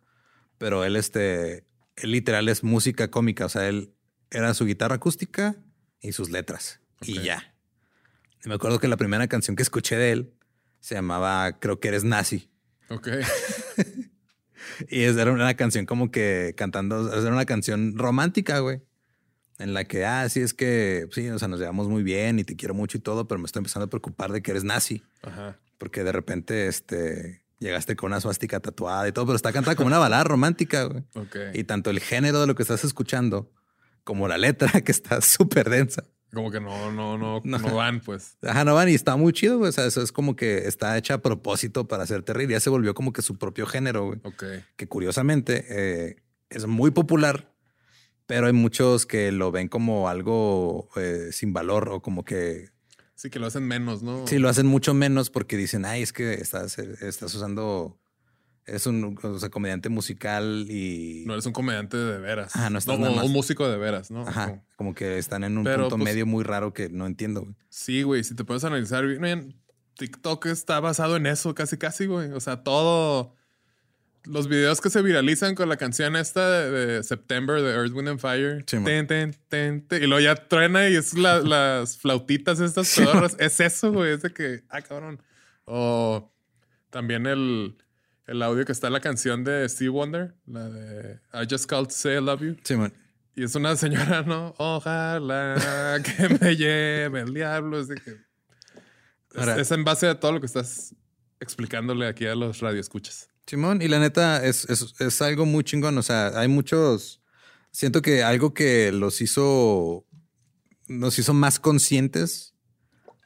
pero él, este, él literal es música cómica, o sea, él era su guitarra acústica y sus letras y ya. Y me acuerdo que la primera canción que escuché de él se llamaba Creo que eres nazi.
Ok. [laughs]
Y es- era una canción como que cantando, era una canción romántica, güey. En la que, ah, sí, es que, sí, o sea, nos llevamos muy bien y te quiero mucho y todo, pero me estoy empezando a preocupar de que eres nazi.
Ajá.
Porque de repente, este, llegaste con una suástica tatuada y todo, pero está cantada como una balada romántica, güey.
Ok.
Y tanto el género de lo que estás escuchando como la letra, [laughs] que está súper densa.
Como que no, no, no, [laughs]
No.
no van, pues.
Ajá, no van y está muy chido, güey. O sea, eso es como que está hecha a propósito para hacerte reír. Ya se volvió como que su propio género, güey.
Ok.
que curiosamente eh, es muy popular, pero hay muchos que lo ven como algo eh, sin valor o como que
Sí, que lo hacen menos, ¿no?
sí lo hacen mucho menos porque dicen, ay, es que estás, estás usando, es un o sea, comediante musical y...
No eres un comediante de veras.
Ajá, no estás
No,
nada más-
un músico de veras, ¿no?
Ajá,
Como-
como que están en un
Pero,
punto
pues-
medio muy raro que no entiendo. güey.
Sí, güey. Si te puedes analizar bien, TikTok está basado en eso, casi, casi, güey. O sea, todo. Los videos que se viralizan con la canción esta de, de September de Earth, Wind and Fire.
Sí,
ten, ten, ten, ten, y luego ya truena y es la- [laughs] las flautitas estas
Sí.
Es eso, güey. Es de que, ah, cabrón. O también el, el audio que está en la canción de Steve Wonder, la de I Just Called to Say I Love You.
Sí, man.
Y es una señora, [laughs] ¿no? Ojalá que me lleve el diablo. Es, de que- es- es en base a todo lo que estás explicándole aquí a los radioescuchas.
Simón, y la neta es, es, es algo muy chingón. O sea, hay muchos. Siento que algo que los hizo. Nos hizo más conscientes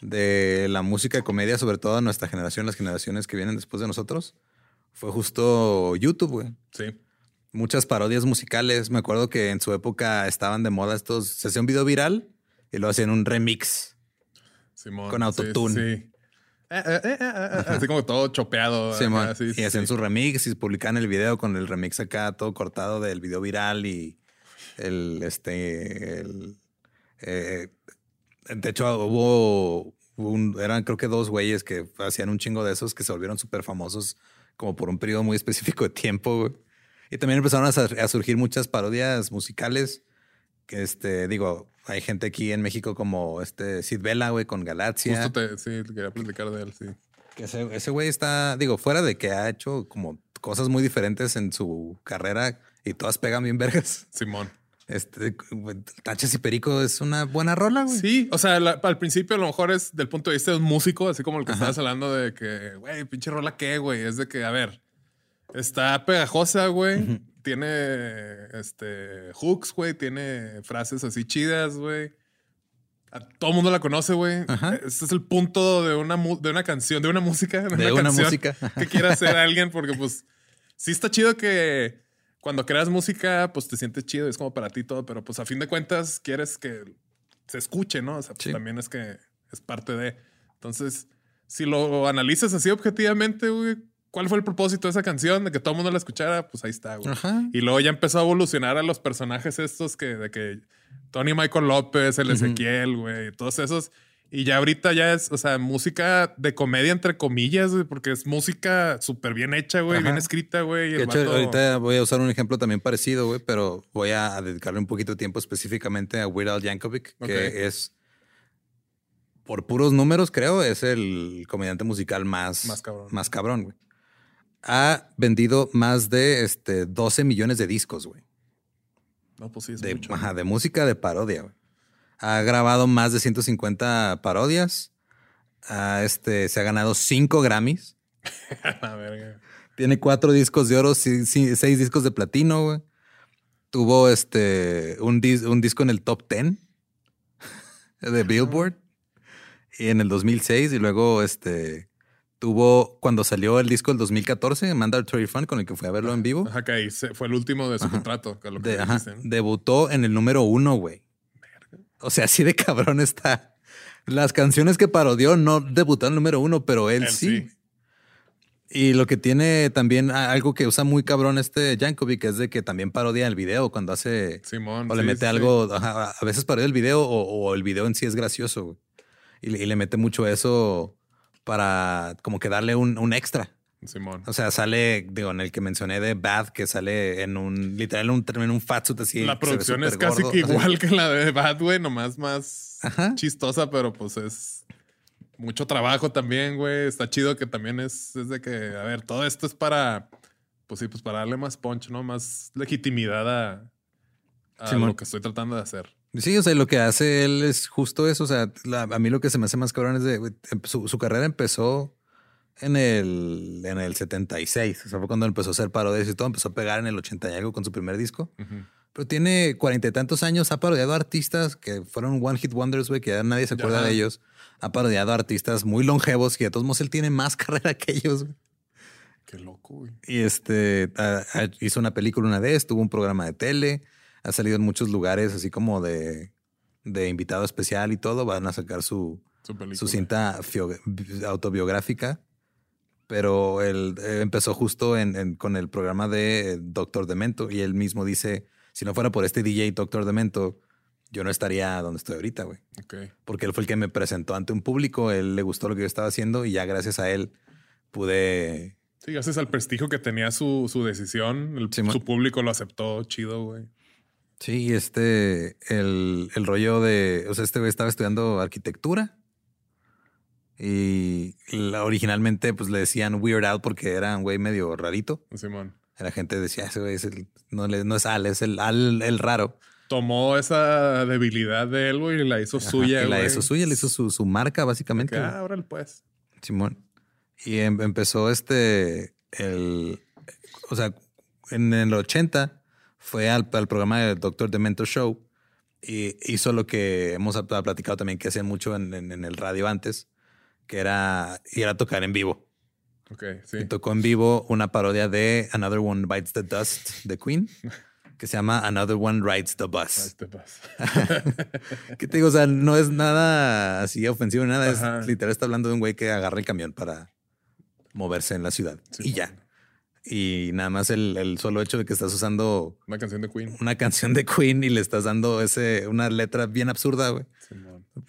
de la música de comedia, sobre todo a nuestra generación, las generaciones que vienen después de nosotros, fue justo YouTube, güey.
Sí.
Muchas parodias musicales. Me acuerdo que en su época estaban de moda estos. Se hacía un video viral y lo hacían un remix.
Simón.
Con autotune.
Sí. Eh, eh, eh, Así como todo chopeado.
Simón.
acá, sí,
y
sí,
hacían
sí.
su remix y publicaban el video con el remix acá todo cortado del video viral y el este el, eh, de hecho hubo un, eran creo que dos güeyes que hacían un chingo de esos que se volvieron súper famosos como por un periodo muy específico de tiempo güey. y también empezaron a, a surgir muchas parodias musicales que este digo hay gente aquí en México como este Sid Vela güey con Galaxia
Justo te, sí, te quería platicar de él, sí.
que ese, ese güey está, digo, fuera de que ha hecho como cosas muy diferentes en su carrera y todas pegan bien vergas.
Simón.
Este, Tachas y Perico es una buena rola, güey.
Sí, o sea, al principio a lo mejor es del punto de vista de un músico, así como el que estabas hablando de que, güey, pinche rola qué, güey. Es de que, a ver, está pegajosa, güey. Tiene este hooks, güey. Tiene frases así chidas, güey. Todo el mundo la conoce, güey. Este es el punto de una, de una canción, de una música.
De, una, música. [laughs]
que quiera hacer alguien, porque pues sí está chido que cuando creas música, pues te sientes chido, es como para ti todo, pero pues a fin de cuentas quieres que se escuche, ¿no? O sea, pues, también es que es parte de. Entonces, si lo analizas así objetivamente, güey, ¿cuál fue el propósito de esa canción? De que todo el mundo la escuchara, pues ahí está, güey. Y luego ya empezó a evolucionar a los personajes estos que, de que Tony Michael López, el Ezequiel, güey, todos esos y ya ahorita ya es, o sea, música de comedia, entre comillas, porque es música súper bien hecha, güey, bien escrita, güey.
De hecho, ahorita voy a usar un ejemplo también parecido, güey, pero voy a dedicarle un poquito de tiempo específicamente a Weird Al Yankovic, que es, por puros números, creo, es el comediante musical más,
más cabrón,
más cabrón güey. Ha vendido más de este, 12 millones de discos, güey.
No, pues sí, es
de,
mucho.
Ajá, de música de parodia, güey. Ha grabado más de 150 parodias. este, se ha ganado cinco Grammys. [laughs] Tiene cuatro discos de oro, seis discos de platino, güey. Tuvo este, un, un, disco en el top 10 [laughs] de Billboard y en el 2006 y luego este tuvo cuando salió el disco del 2014 Mandatory Fun con el que fue a verlo en vivo.
Ajá, que fue el último de su contrato.
debutó en el número uno, güey. O sea, así de cabrón está. Las canciones que parodió no debutaron número uno, pero él, sí. Y lo que tiene también algo que usa muy cabrón este Jankovic es de que también parodia el video cuando hace
Simón,
o le mete algo, a veces parodia el video o, el video en sí es gracioso y, le mete mucho eso para como que darle un extra.
Simón.
O sea, sale, digo, en el que mencioné de Bad, que sale en un, literal, en un, en un fatsuit así.
La producción es casi que igual que la de Bad, güey, nomás más chistosa, pero pues es mucho trabajo también, güey. Está chido que también es, es de que, a ver, todo esto es para, pues sí, pues para darle más punch, ¿no? Más legitimidad a, lo que estoy tratando de hacer.
Sí, o sea, lo que hace él es justo eso. O sea, a mí lo que se me hace más cabrón es de, em, su carrera empezó en el, en el 76. O sea, fue cuando empezó a hacer parodias y todo. Empezó a pegar en el 80 y algo con su primer disco. Pero tiene cuarenta y tantos años. Ha parodiado artistas que fueron One Hit Wonders, güey, que ya nadie se acuerda de ellos. Ha parodiado artistas muy longevos que de todos modos él tiene más [laughs] carrera que ellos.
Qué loco, güey.
Y este hizo una película una vez, tuvo un programa de tele, ha salido en muchos lugares, así como de, de invitado especial y todo. Van a sacar su, su cinta autobiográfica pero él, eh, empezó justo con el programa de Doctor Demento y él mismo dice, si no fuera por este DJ Doctor Demento, yo no estaría donde estoy ahorita, güey. Porque él fue el que me presentó ante un público, él le gustó lo que yo estaba haciendo y ya gracias a él pude...
Sí, gracias al prestigio que tenía su, decisión, su público lo aceptó chido, güey.
Sí, este, el, el rollo de, o sea, este güey estaba estudiando arquitectura y originalmente pues le decían Weird Al porque era un güey medio rarito.
Simón.
La gente decía, ese güey es el, no, no, es Al, es el Al el raro.
Tomó esa debilidad de él, güey, y la hizo suya.
Y la hizo suya, le hizo su, su marca, básicamente.
Ah, ahora pues.
Simón. Y em, empezó este, el, o sea, en el 80 fue al, al programa del Doctor Demento Show y hizo lo que hemos platicado también que hacía mucho en, en el radio antes, que era ir a tocar en vivo.
Ok, sí.
Y tocó en vivo una parodia de Another One Bites the Dust de Queen, [laughs] que se llama Another One Rides the Bus.
Rides the bus. [laughs]
¿Qué te digo? O sea, no es nada así ofensivo, nada. Es literal, está hablando de un güey que agarra el camión para moverse en la ciudad. y ya. Y nada más el, solo hecho de que estás usando
una canción de Queen,
una canción de Queen y le estás dando ese, una letra bien absurda, güey.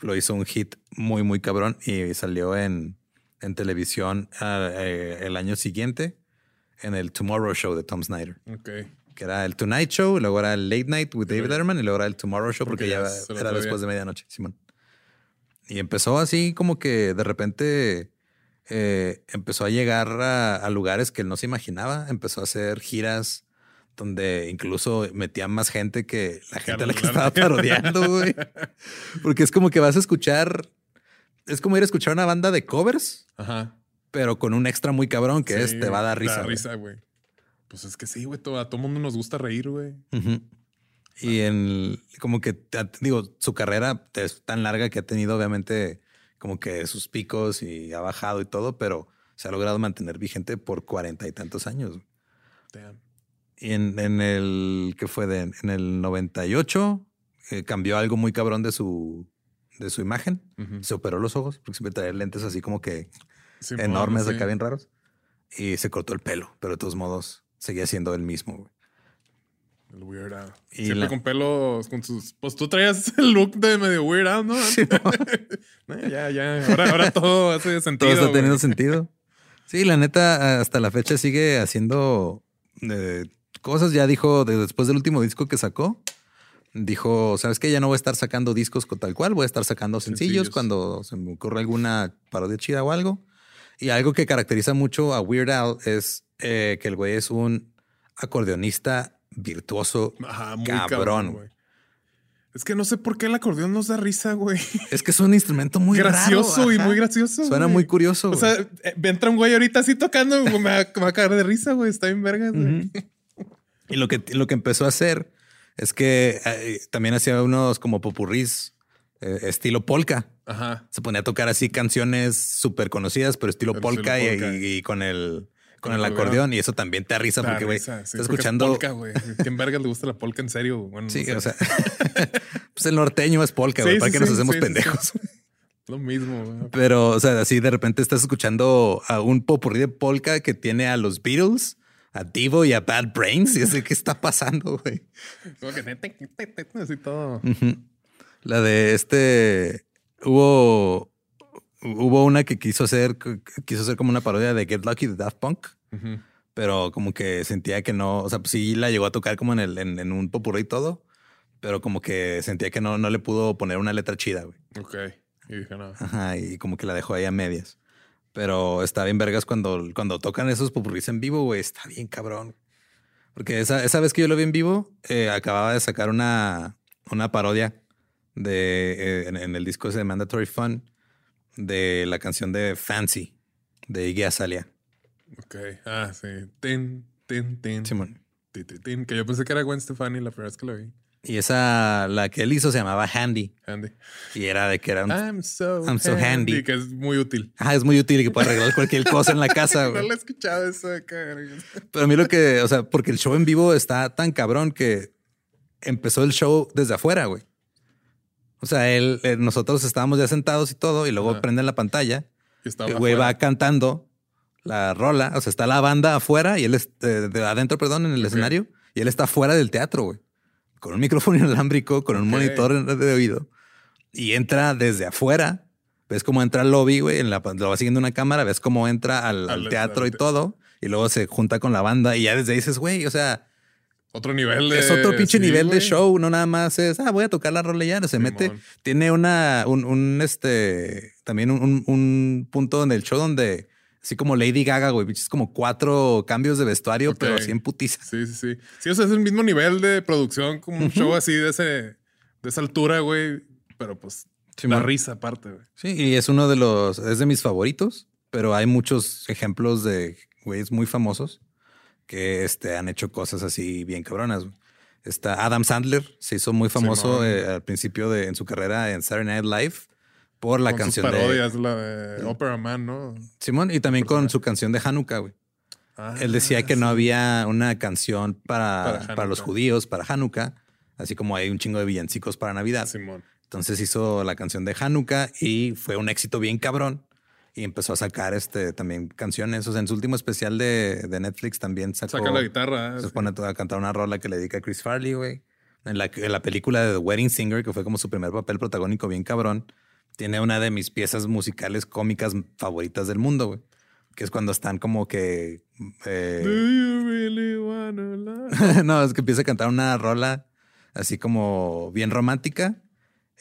Lo hizo un hit muy, muy cabrón y salió en, en televisión ah, eh, el año siguiente en el Tomorrow Show de Tom Snyder. Que era el Tonight Show, luego era el Late Night with David Letterman y luego era el Tomorrow Show porque, ya, era después de medianoche, Simón. Y empezó así como que de repente eh, empezó a llegar a, lugares que él no se imaginaba. Empezó a hacer giras donde incluso metía más gente que la gente a la que estaba parodiando, güey. [laughs] Porque es como que vas a escuchar, es como ir a escuchar una banda de covers,
Ajá.
pero con un extra muy cabrón que es te va a dar risa.
da risa, güey. Pues es que sí, güey. todo- A todo mundo nos gusta reír, güey.
Y en como que digo, su carrera es tan larga que ha tenido obviamente como que sus picos y ha bajado y todo, pero se ha logrado mantener vigente por cuarenta y tantos años.
Damn.
Y en, en el que fue de, en el 98 eh, cambió algo muy cabrón de su de su imagen. Se operó los ojos porque siempre traía lentes así como que
Sí,
enormes
sí.
acá bien raros y se cortó el pelo, pero de todos modos seguía siendo el mismo. güey.
El Weird Al.
Y
Siempre
la-
con pelos, con sus... Pues tú traías [laughs] el look de medio Weird Al, ¿no?
Sí, [laughs] ¿no?
Ya, ya. Ahora, ahora todo hace sentido.
Todo está
güey.
teniendo sentido. Sí, la neta, hasta la fecha sigue haciendo eh, cosas. Ya dijo, de- después del último disco que sacó, dijo, ¿sabes qué? Ya no voy a estar sacando discos con tal cual, voy a estar sacando sencillos,
Sencillos.
cuando se me ocurre alguna parodia chida o algo. Y algo que caracteriza mucho a Weird Al es eh, que el güey es un acordeonista virtuoso.
Ajá, muy
Cabrón.
Es que no sé por qué el acordeón nos da risa, güey.
Es que es un instrumento muy
gracioso
raro,
y muy gracioso.
Suena
güey.
muy curioso.
O sea, eh, entra un güey ahorita así tocando, me va, me va a caer de risa, güey. Está bien vergas.
Ujú. Y lo que, lo que empezó a hacer es que eh, también hacía unos como popurrís eh, estilo polka.
Ajá.
Se ponía a tocar así canciones súper conocidas, pero estilo
Pero
polka, y con el con el acordeón. Y eso también te da risa
Da
porque, güey,
sí,
estás
porque es
escuchando.
polka, güey. ¿Quién vergas le gusta la polka en serio? Bueno,
Sí,
no sé.
o sea, [laughs] pues el norteño es polka, güey.
Sí,
¿Para
sí,
qué nos hacemos pendejos?
Lo mismo, güey.
Pero, o sea, así de repente estás escuchando a un popurrí de polka que tiene a los Beatles, a Divo y a Bad Brains. Y así, ¿qué está pasando, güey?
Como que así todo.
La de este hubo hubo una que quiso hacer quiso hacer como una parodia de Get Lucky de Daft Punk, pero como que sentía que no, o sea, pues sí la llegó a tocar como en el en, en un popurrí y todo, pero como que sentía que no no le pudo poner una letra chida, güey.
Ok. Y dije, no.
Ajá, y como que la dejó ahí a medias. Pero está bien vergas cuando cuando tocan esos popurrís en vivo, güey, está bien cabrón. Porque esa, esa vez que yo lo vi en vivo, eh, acababa de sacar una, una parodia de, eh, en, en el disco ese de Mandatory Fun de la canción de Fancy de Iggy Azalea.
Ok. Ah, sí. Tin, tin, tin.
Simón.
Tin, tin, tin. Que yo pensé que era Gwen Stefani la primera vez que lo vi.
Y esa, la que él hizo se llamaba Handy
Handy.
y era de que era un...
I'm so,
I'm so handy.
Que es muy útil.
Ah, es muy útil y que puede arreglar cualquier cosa en la [laughs] casa,
no lo he escuchado eso de acá.
Pero a mí lo que, o sea, porque el show en vivo está tan cabrón que empezó el show desde afuera, güey. O sea, él, eh, nosotros estábamos ya sentados y todo, y luego
Ajá.
prenden la pantalla. El güey va
afuera.
cantando la rola. O sea, está la banda afuera y él es eh, de adentro, perdón, en el escenario, y él está fuera del teatro, güey. Con un micrófono [laughs] inalámbrico, con un
Ok.
monitor de oído. Y entra desde afuera. Ves cómo entra al lobby, güey. En la, lo va siguiendo una cámara. Ves cómo entra al, al
Al-
teatro
al
y todo. Y luego se junta con la banda. Y ya desde ahí dices, güey, o sea,
Otro nivel de.
es otro pinche
sí,
nivel de show. No nada más es, ah, voy a tocar la rola y ya. Se
Simón.
mete. Tiene una, un, un, este, también un, un- un punto en el show donde, así como Lady Gaga, güey, pinches como cuatro cambios de vestuario, pero así en putiza.
Sí, sí, sí. Sí, o sea, es el mismo nivel de producción como un show así de ese, de esa altura, güey. Pero pues la risa aparte, güey.
Sí, y es uno de los, es de mis favoritos, pero hay muchos ejemplos de güeyes muy famosos que este, han hecho cosas así bien cabronas. güey. Está Adam Sandler, se hizo muy famoso eh, al principio de en su carrera en Saturday Night Live por la
Con
canción
sus
de
parodias, la de Opera Man, ¿no?
Simón y también con su canción de Hanukkah, güey.
Ah,
Él decía que no había una canción para,
Para
para, los judíos, para Hanukkah, así como hay un chingo de villancicos para Navidad.
Simón.
Entonces hizo la canción de Hanukkah y fue un éxito bien cabrón. Y empezó a sacar este también canciones. O sea, en su último especial de, de Netflix también sacó.
Saca la guitarra.
Se pone a cantar una rola que le dedica a Chris Farley, güey. En la, en la película de The Wedding Singer, que fue como su primer papel protagónico bien cabrón, tiene una de mis piezas musicales cómicas favoritas del mundo, güey. Que es cuando están como que. eh,
Do you really wanna love? [laughs]
no, es que empieza a cantar una rola así como bien romántica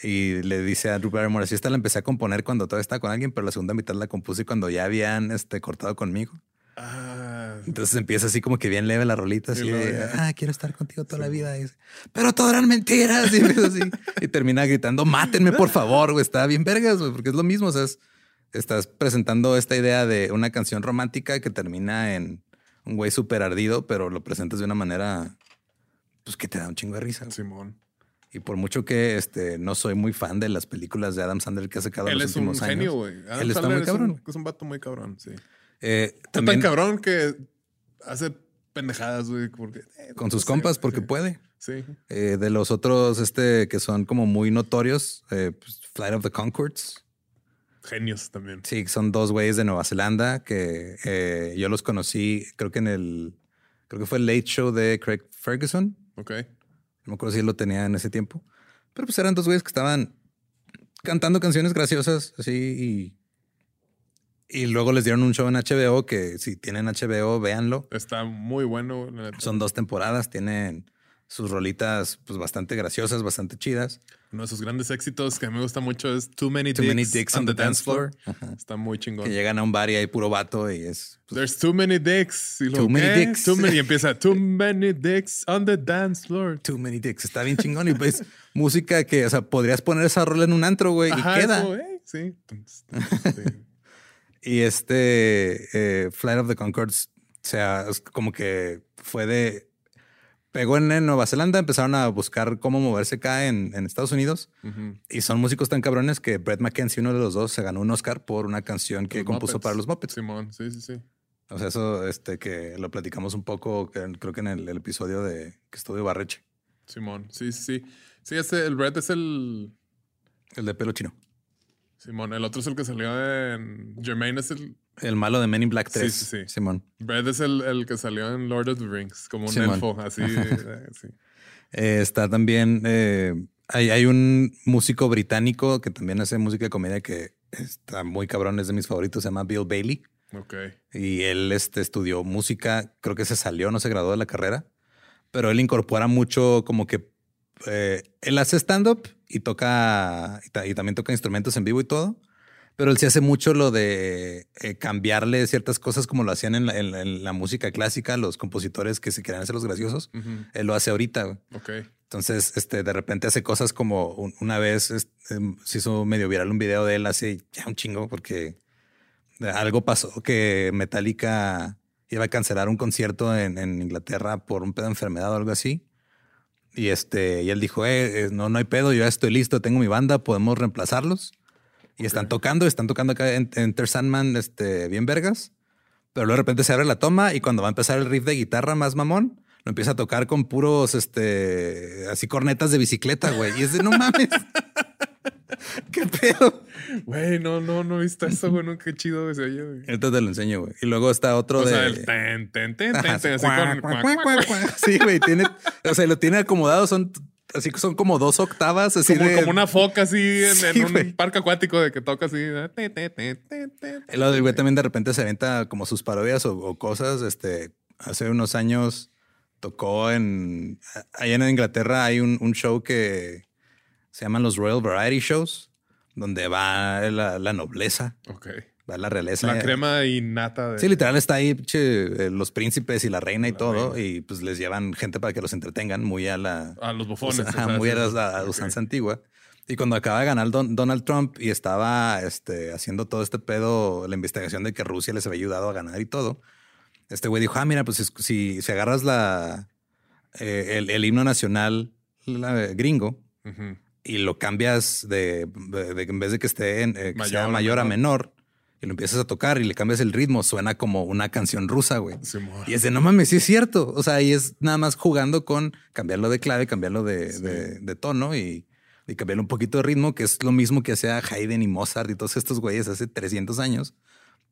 y le dice a Drew Barrymore, así esta la empecé a componer cuando todavía estaba con alguien, pero la segunda mitad la compuse cuando ya habían este, cortado conmigo.
Ah,
Entonces empieza así como que bien leve la rolita, así de, ah, quiero estar contigo toda la vida. Y dice, pero todo eran mentiras. Y, empieza así. y termina gritando, mátenme por favor, güey. Está bien vergas, güey, porque es lo mismo. O sea, es- estás presentando esta idea de una canción romántica que termina en un güey súper ardido, pero lo presentas de una manera, pues que te da un chingo de risa.
Simón.
Y por mucho que este, no soy muy fan de las películas de Adam Sandler que ha sacado en
Él
los
es un
últimos años.
genio, güey.
Él está
Sandler
muy
es un-. Es un vato muy cabrón, sí.
Eh,
Está
también
tan cabrón que hace pendejadas, güey. Porque, eh,
con sus
sé,
compas porque
sí.
puede.
Sí.
Eh, de los otros este, que son como muy notorios, pues, Flight of the Concords.
Genios también.
Sí, son dos güeyes de Nueva Zelanda que yo los conocí, creo que en el, creo que fue el Late Show de Craig Ferguson.
Ok.
No me acuerdo si lo tenía en ese tiempo. Pero pues eran dos güeyes que estaban cantando canciones graciosas así y, y luego les dieron un show en HBO que si tienen HBO, véanlo.
Está muy bueno.
Son dos temporadas, tienen sus rolitas pues bastante graciosas, bastante chidas.
Uno de sus grandes éxitos que a mí me gusta mucho es Too Many,
Too
Dicks,
Many Dicks on the Dance Floor.
Está muy chingón.
Que llegan a un bar y hay puro vato y es... pues,
There's too many dicks. Y luego,
Too many dicks.
Too many. Y empieza Too many dicks on the dance floor.
Too many dicks. Está bien chingón y pues música que, o sea, podrías poner esa rola en un antro, güey, y queda.
Sí. [laughs]
Y este eh, Flight of the Concords, o sea, es como que fue de. Pegó en, en Nueva Zelanda, empezaron a buscar cómo moverse acá en, en Estados Unidos. Y son músicos tan cabrones que Brett McKenzie, uno de los dos, se ganó un Oscar por una canción que
Los
compuso
Muppets.
para los Muppets.
Simón, sí, sí, sí.
O sea, eso este, que lo platicamos un poco, que- creo que en el, el episodio de que estuvo Barreche,
Simón, sí, sí, sí. Sí, ese, el Brett es el.
el de pelo chino.
Simón, el otro es el que salió en. Jermaine es el.
El malo de Men in Black
Sí,
3.
sí, sí.
Simón.
Brett es el, el que salió en Lord of the Rings, como un
Simón.
elfo, así. eh, sí.
Eh, está también. eh, hay, hay un músico británico que también hace música de comedia que está muy cabrón, es de mis favoritos, se llama Bill Bailey.
Ok.
Y él este, estudió música, creo que se salió, no se graduó de la carrera, pero él incorpora mucho como que eh, él hace stand-up y toca, y, ta- y también toca instrumentos en vivo y todo, pero él sí hace mucho lo de eh, cambiarle ciertas cosas como lo hacían en la, en la- en la música clásica, los compositores que se querían hacer los graciosos, él lo hace ahorita.
Ok.
Entonces, este, de repente hace cosas como un- una vez este, se hizo medio viral un video de él hace ya un chingo porque algo pasó que Metallica iba a cancelar un concierto en, en Inglaterra por un pedo de enfermedad o algo así. Y este, y él dijo, eh, eh, no, no hay pedo, yo ya estoy listo, tengo mi banda, podemos reemplazarlos. Y están tocando, están tocando acá en Enter Sandman, este, bien vergas. Pero luego de repente se abre la toma y cuando va a empezar el riff de guitarra más mamón, lo empieza a tocar con puros, este, así cornetas de bicicleta, güey. Y es de no mames. [laughs] ¿Qué pedo?
Güey, no, no, no he visto eso, güey. No, qué chido que se oye, güey.
Ahorita te lo enseño, güey. Y luego está otro
O
de.
sea, el ten, ten, ten, ten, ten, así con.
Sí, güey, tiene, o sea, lo tiene acomodado, son así que son como dos octavas, así
Como,
de-
como una foca así en, [laughs]
Sí,
en un parque acuático de que toca así.
El otro güey también de repente se aventa como sus parodias o, o cosas. Este, hace unos años tocó en allá en Inglaterra hay un, un show que se llaman los Royal Variety Shows, donde va la, la nobleza,
Ok.
La realeza.
La crema innata de.
Sí, literal está ahí che, eh, los príncipes y la reina y
La
todo,
reina.
y pues les llevan gente para que los entretengan muy a la,
A los bufones.
Usa- ajá, muy a la, a usanza antigua. Y cuando acaba de ganar Don- Donald Trump y estaba este, haciendo todo este pedo, la investigación de que Rusia les había ayudado a ganar y todo, este güey dijo, ah, mira, pues es- si, si agarras la, eh, el, el himno nacional la- gringo
Ujú.
y lo cambias de, de- de que en vez de que esté en, eh, que
Mayor
sea mayor a
menor.
Y lo empiezas a tocar y le cambias el ritmo, suena como una canción rusa, güey.
Simón.
Y es de no mames, sí es cierto. O sea, y es nada más jugando con cambiarlo de clave, cambiarlo de,
Sí.
de- de tono y, y cambiarle un poquito de ritmo, que es lo mismo que hacía Haydn y Mozart y todos estos güeyes hace 300 años,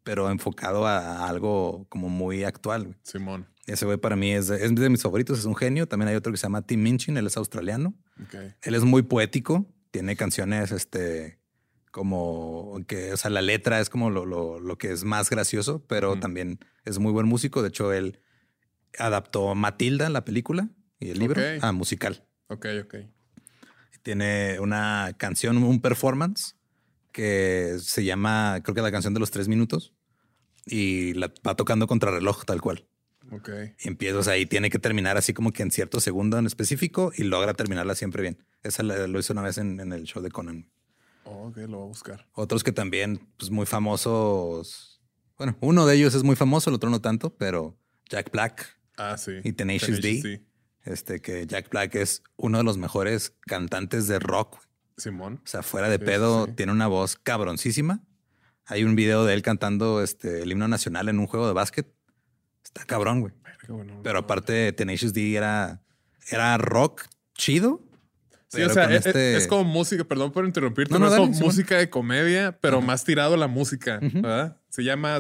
pero enfocado a, algo como muy actual. güey.
Simón.
Ese güey para mí es es de mis favoritos, es un genio. También hay otro que se llama Tim Minchin, él es australiano.
Ok.
Él es muy poético, tiene canciones, este, como que, o sea, la letra es como lo, lo- lo que es más gracioso, pero también es muy buen músico. De hecho, él adaptó Matilda, la película y el libro, a musical.
Ok, ok.
Tiene una canción, un performance que se llama, creo que la canción de los tres minutos, y la va tocando contra reloj tal cual.
Ok.
Y empieza, o sea, y tiene que terminar así como que en cierto segundo en específico y logra terminarla siempre bien. Esa la- lo hizo una vez en, en el show de Conan.
Oh, ok, lo voy a buscar.
Otros que también, pues muy famosos. Bueno, uno de ellos es muy famoso, el otro no tanto, pero Jack Black,
Ah, sí.
Y Tenacious D.
D.
este que Jack Black es uno de los mejores cantantes de rock.
Simón.
O sea, fuera de
Sí,
pedo,
sí,
tiene una voz cabroncísima. Hay un video de él cantando este, el himno nacional en un juego de básquet. Está cabrón, güey.
Bueno,
Pero aparte, Tenacious D era, era rock chido.
Sí, o sea,
con
es,
este-
es como música, perdón por interrumpirte,
No,
es como música de comedia, pero más tirado a la música. ¿verdad? Se llama,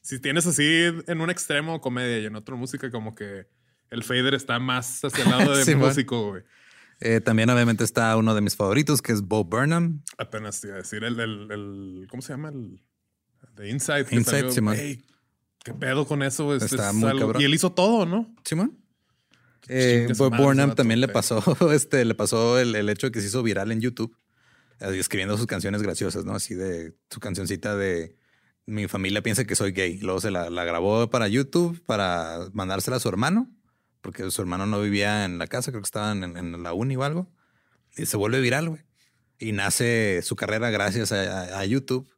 si tienes así en un extremo comedia y en otro música, como que el fader está más hacia el lado [laughs] de
Simón.
músico, güey.
Eh, también obviamente está uno de mis favoritos, que es Bo Burnham.
Apenas te iba a decir el, el, el- ¿cómo se llama? El de Inside.
Inside, Simón.
güey, ¿Qué pedo con eso? Es-
Está
es
muy
algo-
cabrón.
Y él hizo todo, ¿no?
Simón. Eh, también le pasó, [laughs] este, le pasó el, el hecho de que se hizo viral en YouTube, escribiendo sus canciones graciosas, ¿no? Así de su cancioncita de mi familia piensa que soy gay. Luego se la, la grabó para YouTube para mandársela a su hermano, porque su hermano no vivía en la casa, creo que estaban en, en la uni o algo. Y se vuelve viral, güey. Y nace su carrera gracias a, a- a YouTube.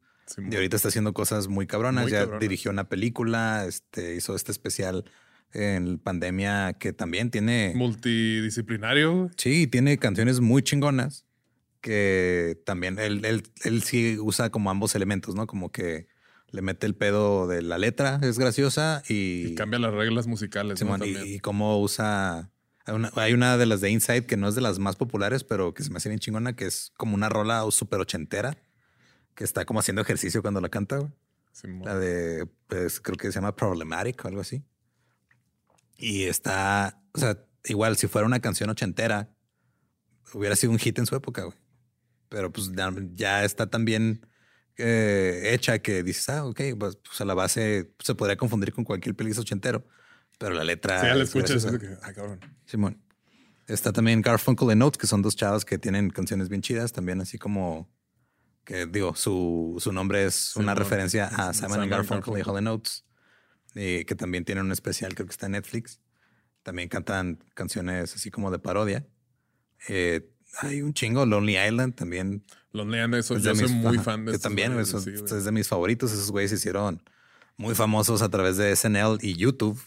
Y ahorita está haciendo cosas muy cabronas.
Muy
ya dirigió una película, este, hizo este especial en pandemia que también tiene.
Multidisciplinario.
Sí, tiene canciones muy chingonas que también él, él, él sí usa como ambos elementos, ¿no? Como que le mete el pedo de la letra, es graciosa y,
Y cambia las reglas musicales. ¿no?
Simón, y- cómo usa. Hay una, hay una de las de Inside que no es de las más populares, pero que se me hace bien chingona, que es como una rola súper ochentera, que está como haciendo ejercicio cuando la canta, güey. La de, pues creo que se llama Problematic o algo así. Y está, o sea, igual si fuera una canción ochentera, hubiera sido un hit en su época, güey. Pero pues ya, ya está tan bien eh, hecha que dices, ah, ok, pues, pues, a la base se podría confundir con cualquier película ochentero. Pero la letra.
Sí, ya la
es
escuchas. es que, ah, cabrón.
Simón. Está también Garfunkel y Notes, que son dos chavos que tienen canciones bien chidas, también así como que digo, su, su nombre es una
Simón.
referencia a Simon,
Simon
y Garfunkel y
Garfunkel.
Hall Notes, eh, que también tienen un especial, creo que está en Netflix. También cantan canciones así como de parodia. Eh, hay un chingo, Lonely Island también.
Lonely Island, eso,
es
yo soy
mis-
muy
ajá,
fan de
Yo también, eso-
sí,
es de mis favoritos. Esos güeyes se hicieron muy famosos a través de SNL y YouTube,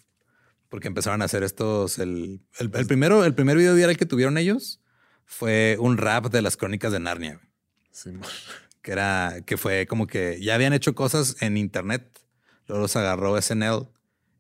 porque empezaron a hacer estos. El, el, el primero, el primer video viral que tuvieron ellos fue un rap de las crónicas de Narnia,
Simón.
que era que fue como que ya habían hecho cosas en internet, luego los agarró SNL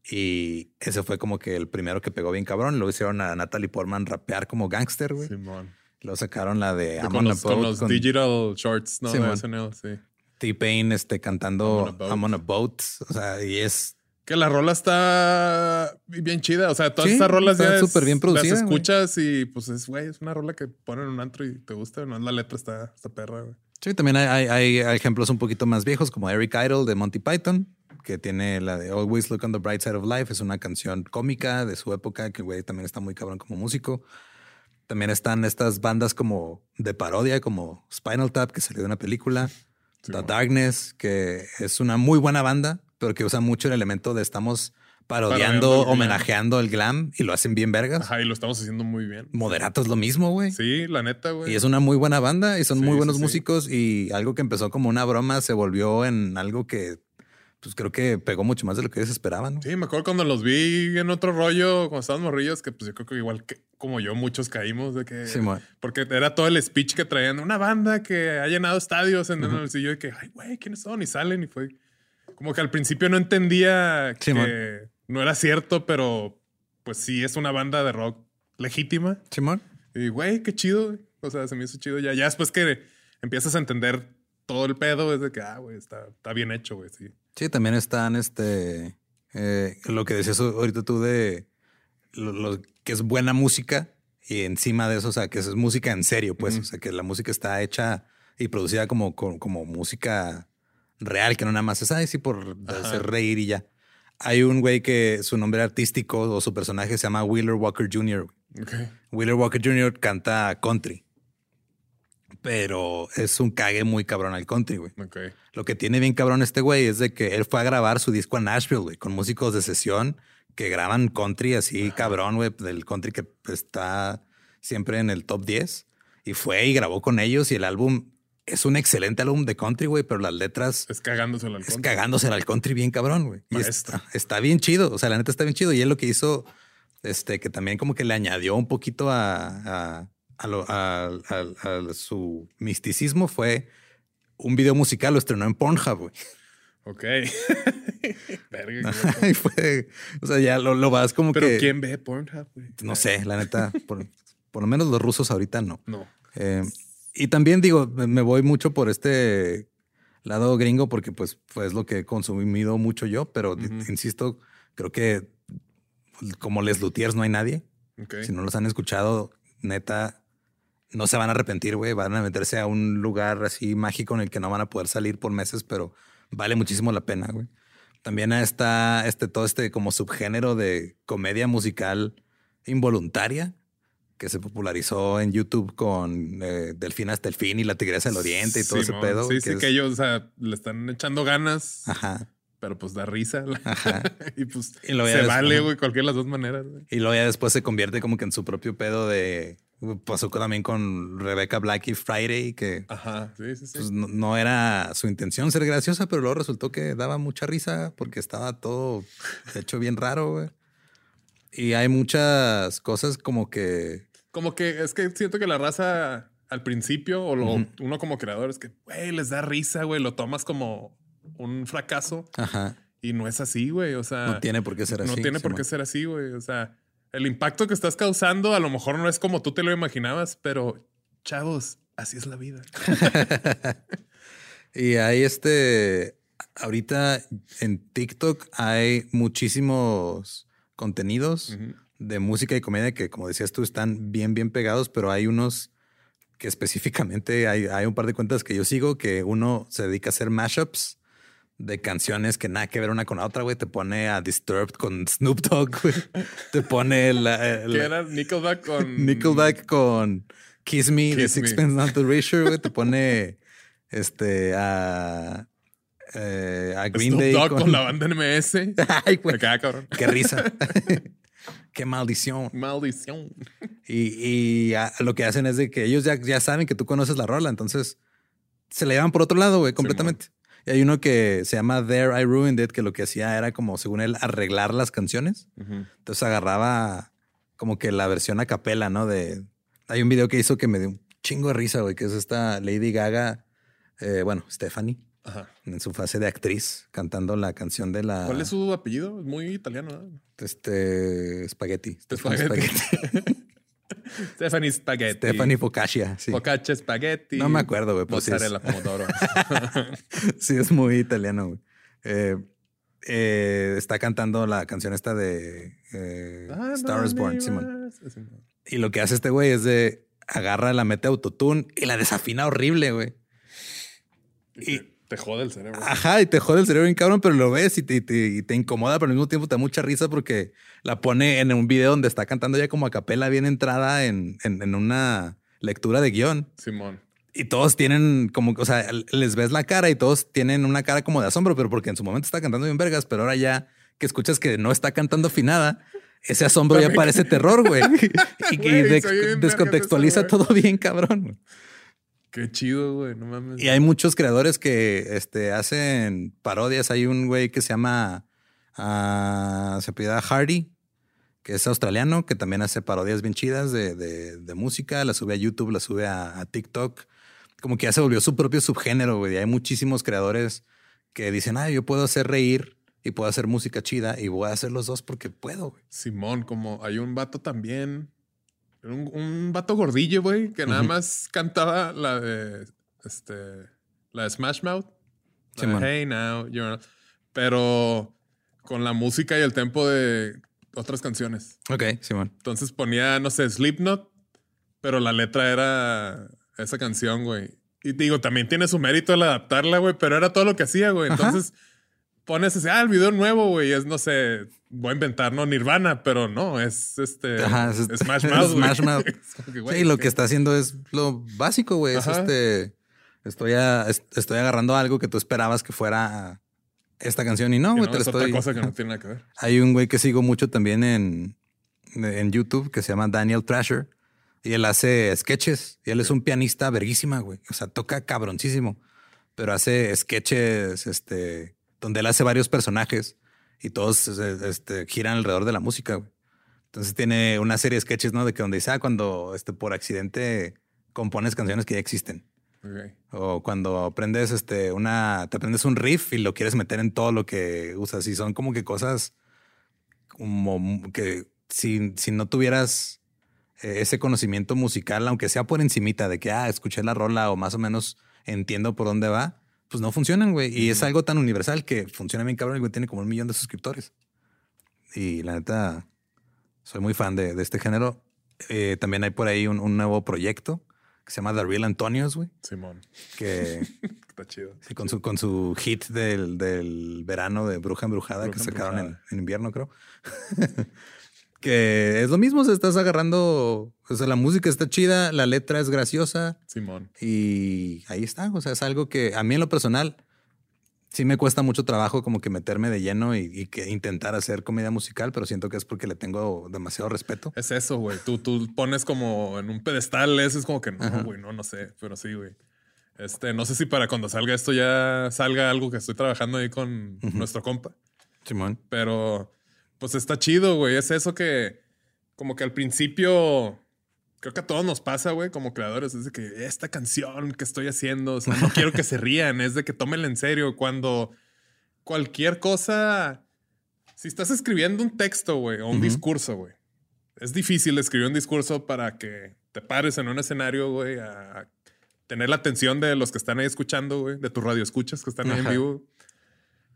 y ese fue como que el primero que pegó bien cabrón. Luego hicieron a Natalie Portman rapear como gangster, güey.
Simón.
Luego sacaron la de I'm
con,
on a
los, con
boat
los
con-
digital shorts, ¿no?
Simón.
de SNL, sí.
T-Pain este, cantando
I'm on a boat.
Boat. O sea, y es.
Que la rola está bien chida. O sea, todas
Sí,
estas rolas ya
súper bien producida,
Las escuchas y pues es, güey, es una rola que ponen en un antro y te gusta. No, la letra está, está perra, güey.
Sí, también hay, hay- hay ejemplos un poquito más viejos, como Eric Idle de Monty Python, que tiene la de Always Look on the Bright Side of Life. Es una canción cómica de su época, que güey también está muy cabrón como músico. También están estas bandas como de parodia, como Spinal Tap, que salió de una película.
Sí,
The
bueno.
Darkness, que es una muy buena banda, pero que usa mucho el elemento de estamos parodiando, homenajeando el glam y lo hacen bien vergas.
Ajá, y lo estamos haciendo muy bien.
Moderato es lo mismo, güey.
Sí, la neta, güey.
Y es una muy buena banda y son
Sí,
muy buenos
sí.
músicos y algo que empezó como una broma se volvió en algo que pues creo que pegó mucho más de lo que ellos esperaban. ¿no?
Sí, me acuerdo cuando los vi en otro rollo, cuando estaban morrillos, que pues yo creo que igual que como yo, muchos caímos de que.
Simón.
porque era todo el speech que traían. Una banda que ha llenado estadios en el sillo de que, ay, güey, ¿quiénes son? Y salen y fue. Como que al principio no entendía que no era cierto, pero pues sí es una banda de rock legítima.
Simón.
Y güey, qué chido. güey. O sea, se me hizo chido ya. Ya después que empiezas a entender todo el pedo, es de que, ah, güey, está, está bien hecho, güey, sí.
Sí, también están este eh, lo que decías ahorita tú de lo, lo que es buena música y encima de eso, o sea, que es música en serio, pues, o sea, que la música está hecha y producida como, como, como música real, que no nada más es, ay, sí, por
Ajá.
hacer reír y ya. Hay un güey que su nombre artístico o su personaje se llama Wheeler Walker Jr. Wheeler Walker Jr. canta country. Pero es un cague muy cabrón al country, güey.
Ok.
Lo que tiene bien cabrón este güey es de que él fue a grabar su disco a Nashville, güey, con músicos de sesión que graban country así cabrón, güey, del country que está siempre en el top 10. Y fue y grabó con ellos y el álbum es un excelente álbum de country, güey, pero las letras
Es cagándose al
es cagándose al country bien cabrón, güey. Y está, [laughs] está bien chido. O sea, la neta está bien chido. Y él lo que hizo, este, que también como que le añadió un poquito a, a, a lo- a- a- a su misticismo fue un video musical, lo estrenó en Pornhub, güey.
Ok. [laughs] Verga, [laughs]
y fue, o sea, ya lo, lo vas como
Pero
que.
¿quién ve Pornhub, güey?
No sé, la neta, por, por lo menos los rusos ahorita no.
No.
Eh, y también digo, me voy mucho por este lado gringo porque pues, pues es lo que he consumido mucho yo, pero insisto, creo que como Les Luthiers no hay nadie. Si no los han escuchado, neta, no se van a arrepentir, güey. Van a meterse a un lugar así mágico en el que no van a poder salir por meses, pero vale muchísimo la pena, güey. También está este, todo este como subgénero de comedia musical involuntaria que se popularizó en YouTube con eh, Delfín hasta el fin y la Tigresa del Oriente y todo ese pedo.
Sí, sí,
es-
que ellos, o sea, le están echando ganas,
Ajá.
pero pues da risa. [laughs]
Ajá.
y pues
Y
se vale, güey, cualquiera de las dos maneras.
Y luego ya después se convierte como que en su propio pedo de... Pasó también con Rebecca Black y Friday, que
Ajá, sí, sí, sí.
pues, no, no era su intención ser graciosa, pero luego resultó que daba mucha risa porque estaba todo hecho bien raro, güey. Y hay muchas cosas como que...
Como que es que siento que la raza al principio, o lo-
Ujú.
uno como creador, es que, güey, les da risa, güey, lo tomas como un fracaso
Ajá.
y no es así, güey. O sea,
No tiene por qué ser
no
así.
tiene por qué ser así, güey. O sea, el impacto que estás causando a lo mejor no es como tú te lo imaginabas, pero chavos, así es la vida. [laughs]
Y hay este, ahorita en TikTok hay muchísimos contenidos de música y comedia que, como decías tú, están bien, bien pegados, pero hay unos que específicamente hay, hay un par de cuentas que yo sigo que uno se dedica a hacer mashups de canciones que nada que ver una con la otra, güey. Te pone a Disturbed con Snoop Dogg, güey. Te pone la, [laughs]
Que
la-
era Nickelback con...
Nickelback con Kiss Me de
Kiss Me.
Sixpence Not the Richer, güey. Te [laughs] pone este a, eh, a Green
Snoop
Day
Dogg
con,
con... la banda NMS. [laughs]
Ay, güey.
Cabrón.
Qué risa. Qué maldición.
Maldición.
Y, y a- lo que hacen es de que ellos ya, ya saben que tú conoces la rola, entonces se la llevan por otro lado, güey, completamente. Y hay uno que se llama There I Ruined It, que lo que hacía era como, según él, arreglar las canciones. Entonces agarraba como que la versión a capela, ¿no? De. Hay un video que hizo que me dio un chingo de risa, güey, que es esta Lady Gaga, eh, bueno, Stephanie,
Ajá.
en su fase de actriz, cantando la canción de la.
¿Cuál es su apellido? Es muy italiano, ¿no?
Este. Spaghetti.
Spaghetti.
Spaghetti. [laughs] [laughs]
Stephanie Spaghetti.
Stephanie Focaccia, sí.
Focaccia Spaghetti.
No me acuerdo, güey, pero sí es-
Mozzarella pomodoro. [laughs]
sí, es muy italiano, güey. Eh, eh, está cantando la canción esta de eh,
Ah,
Star is Born, Simón.
sí.
Y lo que hace este güey es de agarra, la mete autotune y la desafina horrible, güey.
Y- te, jode el cerebro.
Ajá, y te jode el cerebro bien cabrón, pero lo ves y te, y te- y te incomoda, pero al mismo tiempo te da mucha risa porque la pone en un video donde está cantando ya como a capela bien entrada en, en- en una lectura de guion.
Simón.
Y todos tienen como, o sea, les ves la cara y todos tienen una cara como de asombro, pero porque en su momento está cantando bien vergas, pero ahora ya que escuchas que no está cantando afinada, ese asombro ya parece terror, güey. [laughs] Y, de- descontextualiza
eso,
todo bien cabrón.
Qué chido, güey. No mames.
Y hay muchos creadores que este, hacen parodias. Hay un güey que se llama, ah, se apellida Hardy, que es australiano, que también hace parodias bien chidas de, de- de música. La sube a YouTube, la sube a, a TikTok. Como que ya se volvió su propio subgénero, güey. Y hay muchísimos creadores que dicen, ah, yo puedo hacer reír y puedo hacer música chida y voy a hacer los dos porque puedo, güey.
Simón, como hay un vato también. Un, un vato gordillo, güey, que nada más cantaba la de este la de Smash Mouth. La de
Simón.
hey now, you're pero con la música y el tempo de otras canciones.
Ok, Simón.
Entonces ponía, no sé, Slipknot, pero la letra era esa canción, güey. Y digo, también tiene su mérito el adaptarla, güey, pero era todo lo que hacía, güey.
Ajá.
Pones ese, ah, el video nuevo, güey, es, no sé, voy a inventar, ¿no? Nirvana, pero no, es este.
Ajá, es-
Smash Mouth. [laughs]
Smash Mouth.
Que,
Sí, lo
¿qué?
que está haciendo es lo básico, güey. Es este. Estoy, a- es- estoy agarrando algo que tú esperabas que fuera esta canción y no, güey.
no,
te
es otra
estoy.
cosa que no tiene nada que ver. [laughs]
Hay un güey que sigo mucho también en, en YouTube que se llama Daniel Thrasher y él hace sketches y él es un pianista verguísima, güey. O sea, toca cabroncísimo, pero hace sketches este, donde él hace varios personajes y todos eh, este, giran alrededor de la música, güey. Entonces tiene una serie de sketches, ¿no? De que donde dice, ah, cuando este, por accidente compones canciones que ya existen. O cuando aprendes este una, te aprendes un riff y lo quieres meter en todo lo que usas. Y son como que cosas como que si, si no tuvieras eh, ese conocimiento musical, aunque sea por encimita de que ah, escuché la rola o más o menos entiendo por dónde va, pues no funcionan, güey. Y es algo tan universal que funciona bien cabrón. El güey tiene como un millón de suscriptores. Y la neta, soy muy fan de, de este género. Eh, también hay por ahí un, un nuevo proyecto que se llama The Real Antonios, güey.
Simón.
Que [laughs]
Está chido.
sí, con su con su hit del, del verano de Bruja Embrujada
Bruja
que sacaron en, en invierno, creo. [laughs] que es lo mismo, se estás agarrando, o sea, la música está chida, la letra es graciosa
Simón.
y ahí está. O sea, es algo que a mí en lo personal sí me cuesta mucho trabajo como que meterme de lleno y, y que intentar hacer comedia musical, pero siento que es porque le tengo demasiado respeto.
Es eso, güey. Tú, tú pones como en un pedestal, eso es como que no, güey, no, no sé, pero sí, güey. Este, no sé si para cuando salga esto ya salga algo que estoy trabajando ahí con nuestro compa,
Simón.
pero pues está chido, güey. Es eso que, como que al principio, creo que a todos nos pasa, güey, como creadores, es de que esta canción que estoy haciendo, o sea, no quiero que se rían, es de que tómenla en serio. Cuando cualquier cosa, si estás escribiendo un texto, güey, o un discurso, güey, es difícil escribir un discurso para que te pares en un escenario, güey, a tener la atención de los que están ahí escuchando, güey, de tus radioescuchas que están ahí en vivo.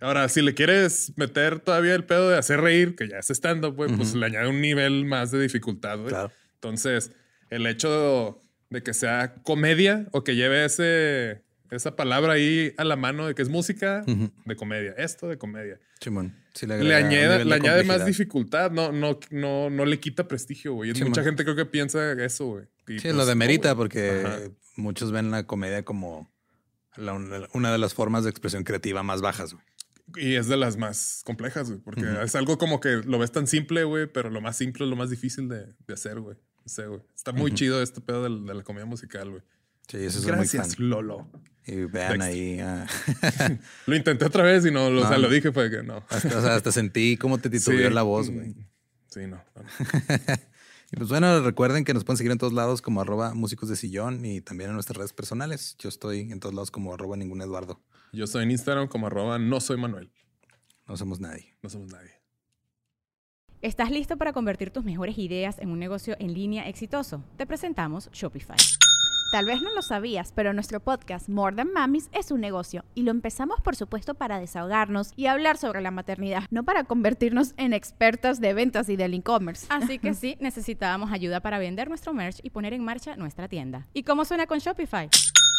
Ahora, si le quieres meter todavía el pedo de hacer reír, que ya es güey, pues
Ujú.
le añade un nivel más de dificultad, güey.
Claro.
Entonces, el hecho de que sea comedia o que lleve ese, esa palabra ahí a la mano de que es música de comedia, esto de comedia.
Sí,
le añade, le
de
añade más dificultad, no, no, no, no le quita prestigio, güey.
Sí,
Mucha gente creo que piensa eso, güey.
Sí,
pues,
lo
no,
demerita
güey.
porque
Ajá.
muchos ven la comedia como la- una de las formas de expresión creativa más bajas. güey.
Y es de las más complejas, güey, porque es algo como que lo ves tan simple, güey, pero lo más simple es lo más difícil de, de hacer, güey. No sé, güey. Está muy chido este pedo de, de la comedia musical, güey.
Sí, eso es muy.
Gracias, Lolo.
Y vean
Dexter.
ahí. ah, [laughs]
Lo intenté otra vez y no, lo- o sea, lo dije, fue que no.
hasta, o sea, hasta sentí cómo te titubeó
Sí.
la voz, güey.
Sí, no. no. [laughs]
Y pues bueno, recuerden que nos pueden seguir en todos lados como arroba músicos de sillón y también en nuestras redes personales. Yo estoy en todos lados como arroba ningún Eduardo.
Yo estoy en Instagram como arroba no soy Manuel.
No somos nadie.
No somos nadie.
¿Estás listo para convertir tus mejores ideas en un negocio en línea exitoso? Te presentamos Shopify. Tal vez no lo sabías, pero nuestro podcast More Than Mamis es un negocio y lo empezamos por supuesto para desahogarnos y hablar sobre la maternidad, no para convertirnos en expertas de ventas y del e-commerce. Así que [laughs] sí, necesitábamos ayuda para vender nuestro merch y poner en marcha nuestra tienda. ¿Y cómo suena con Shopify?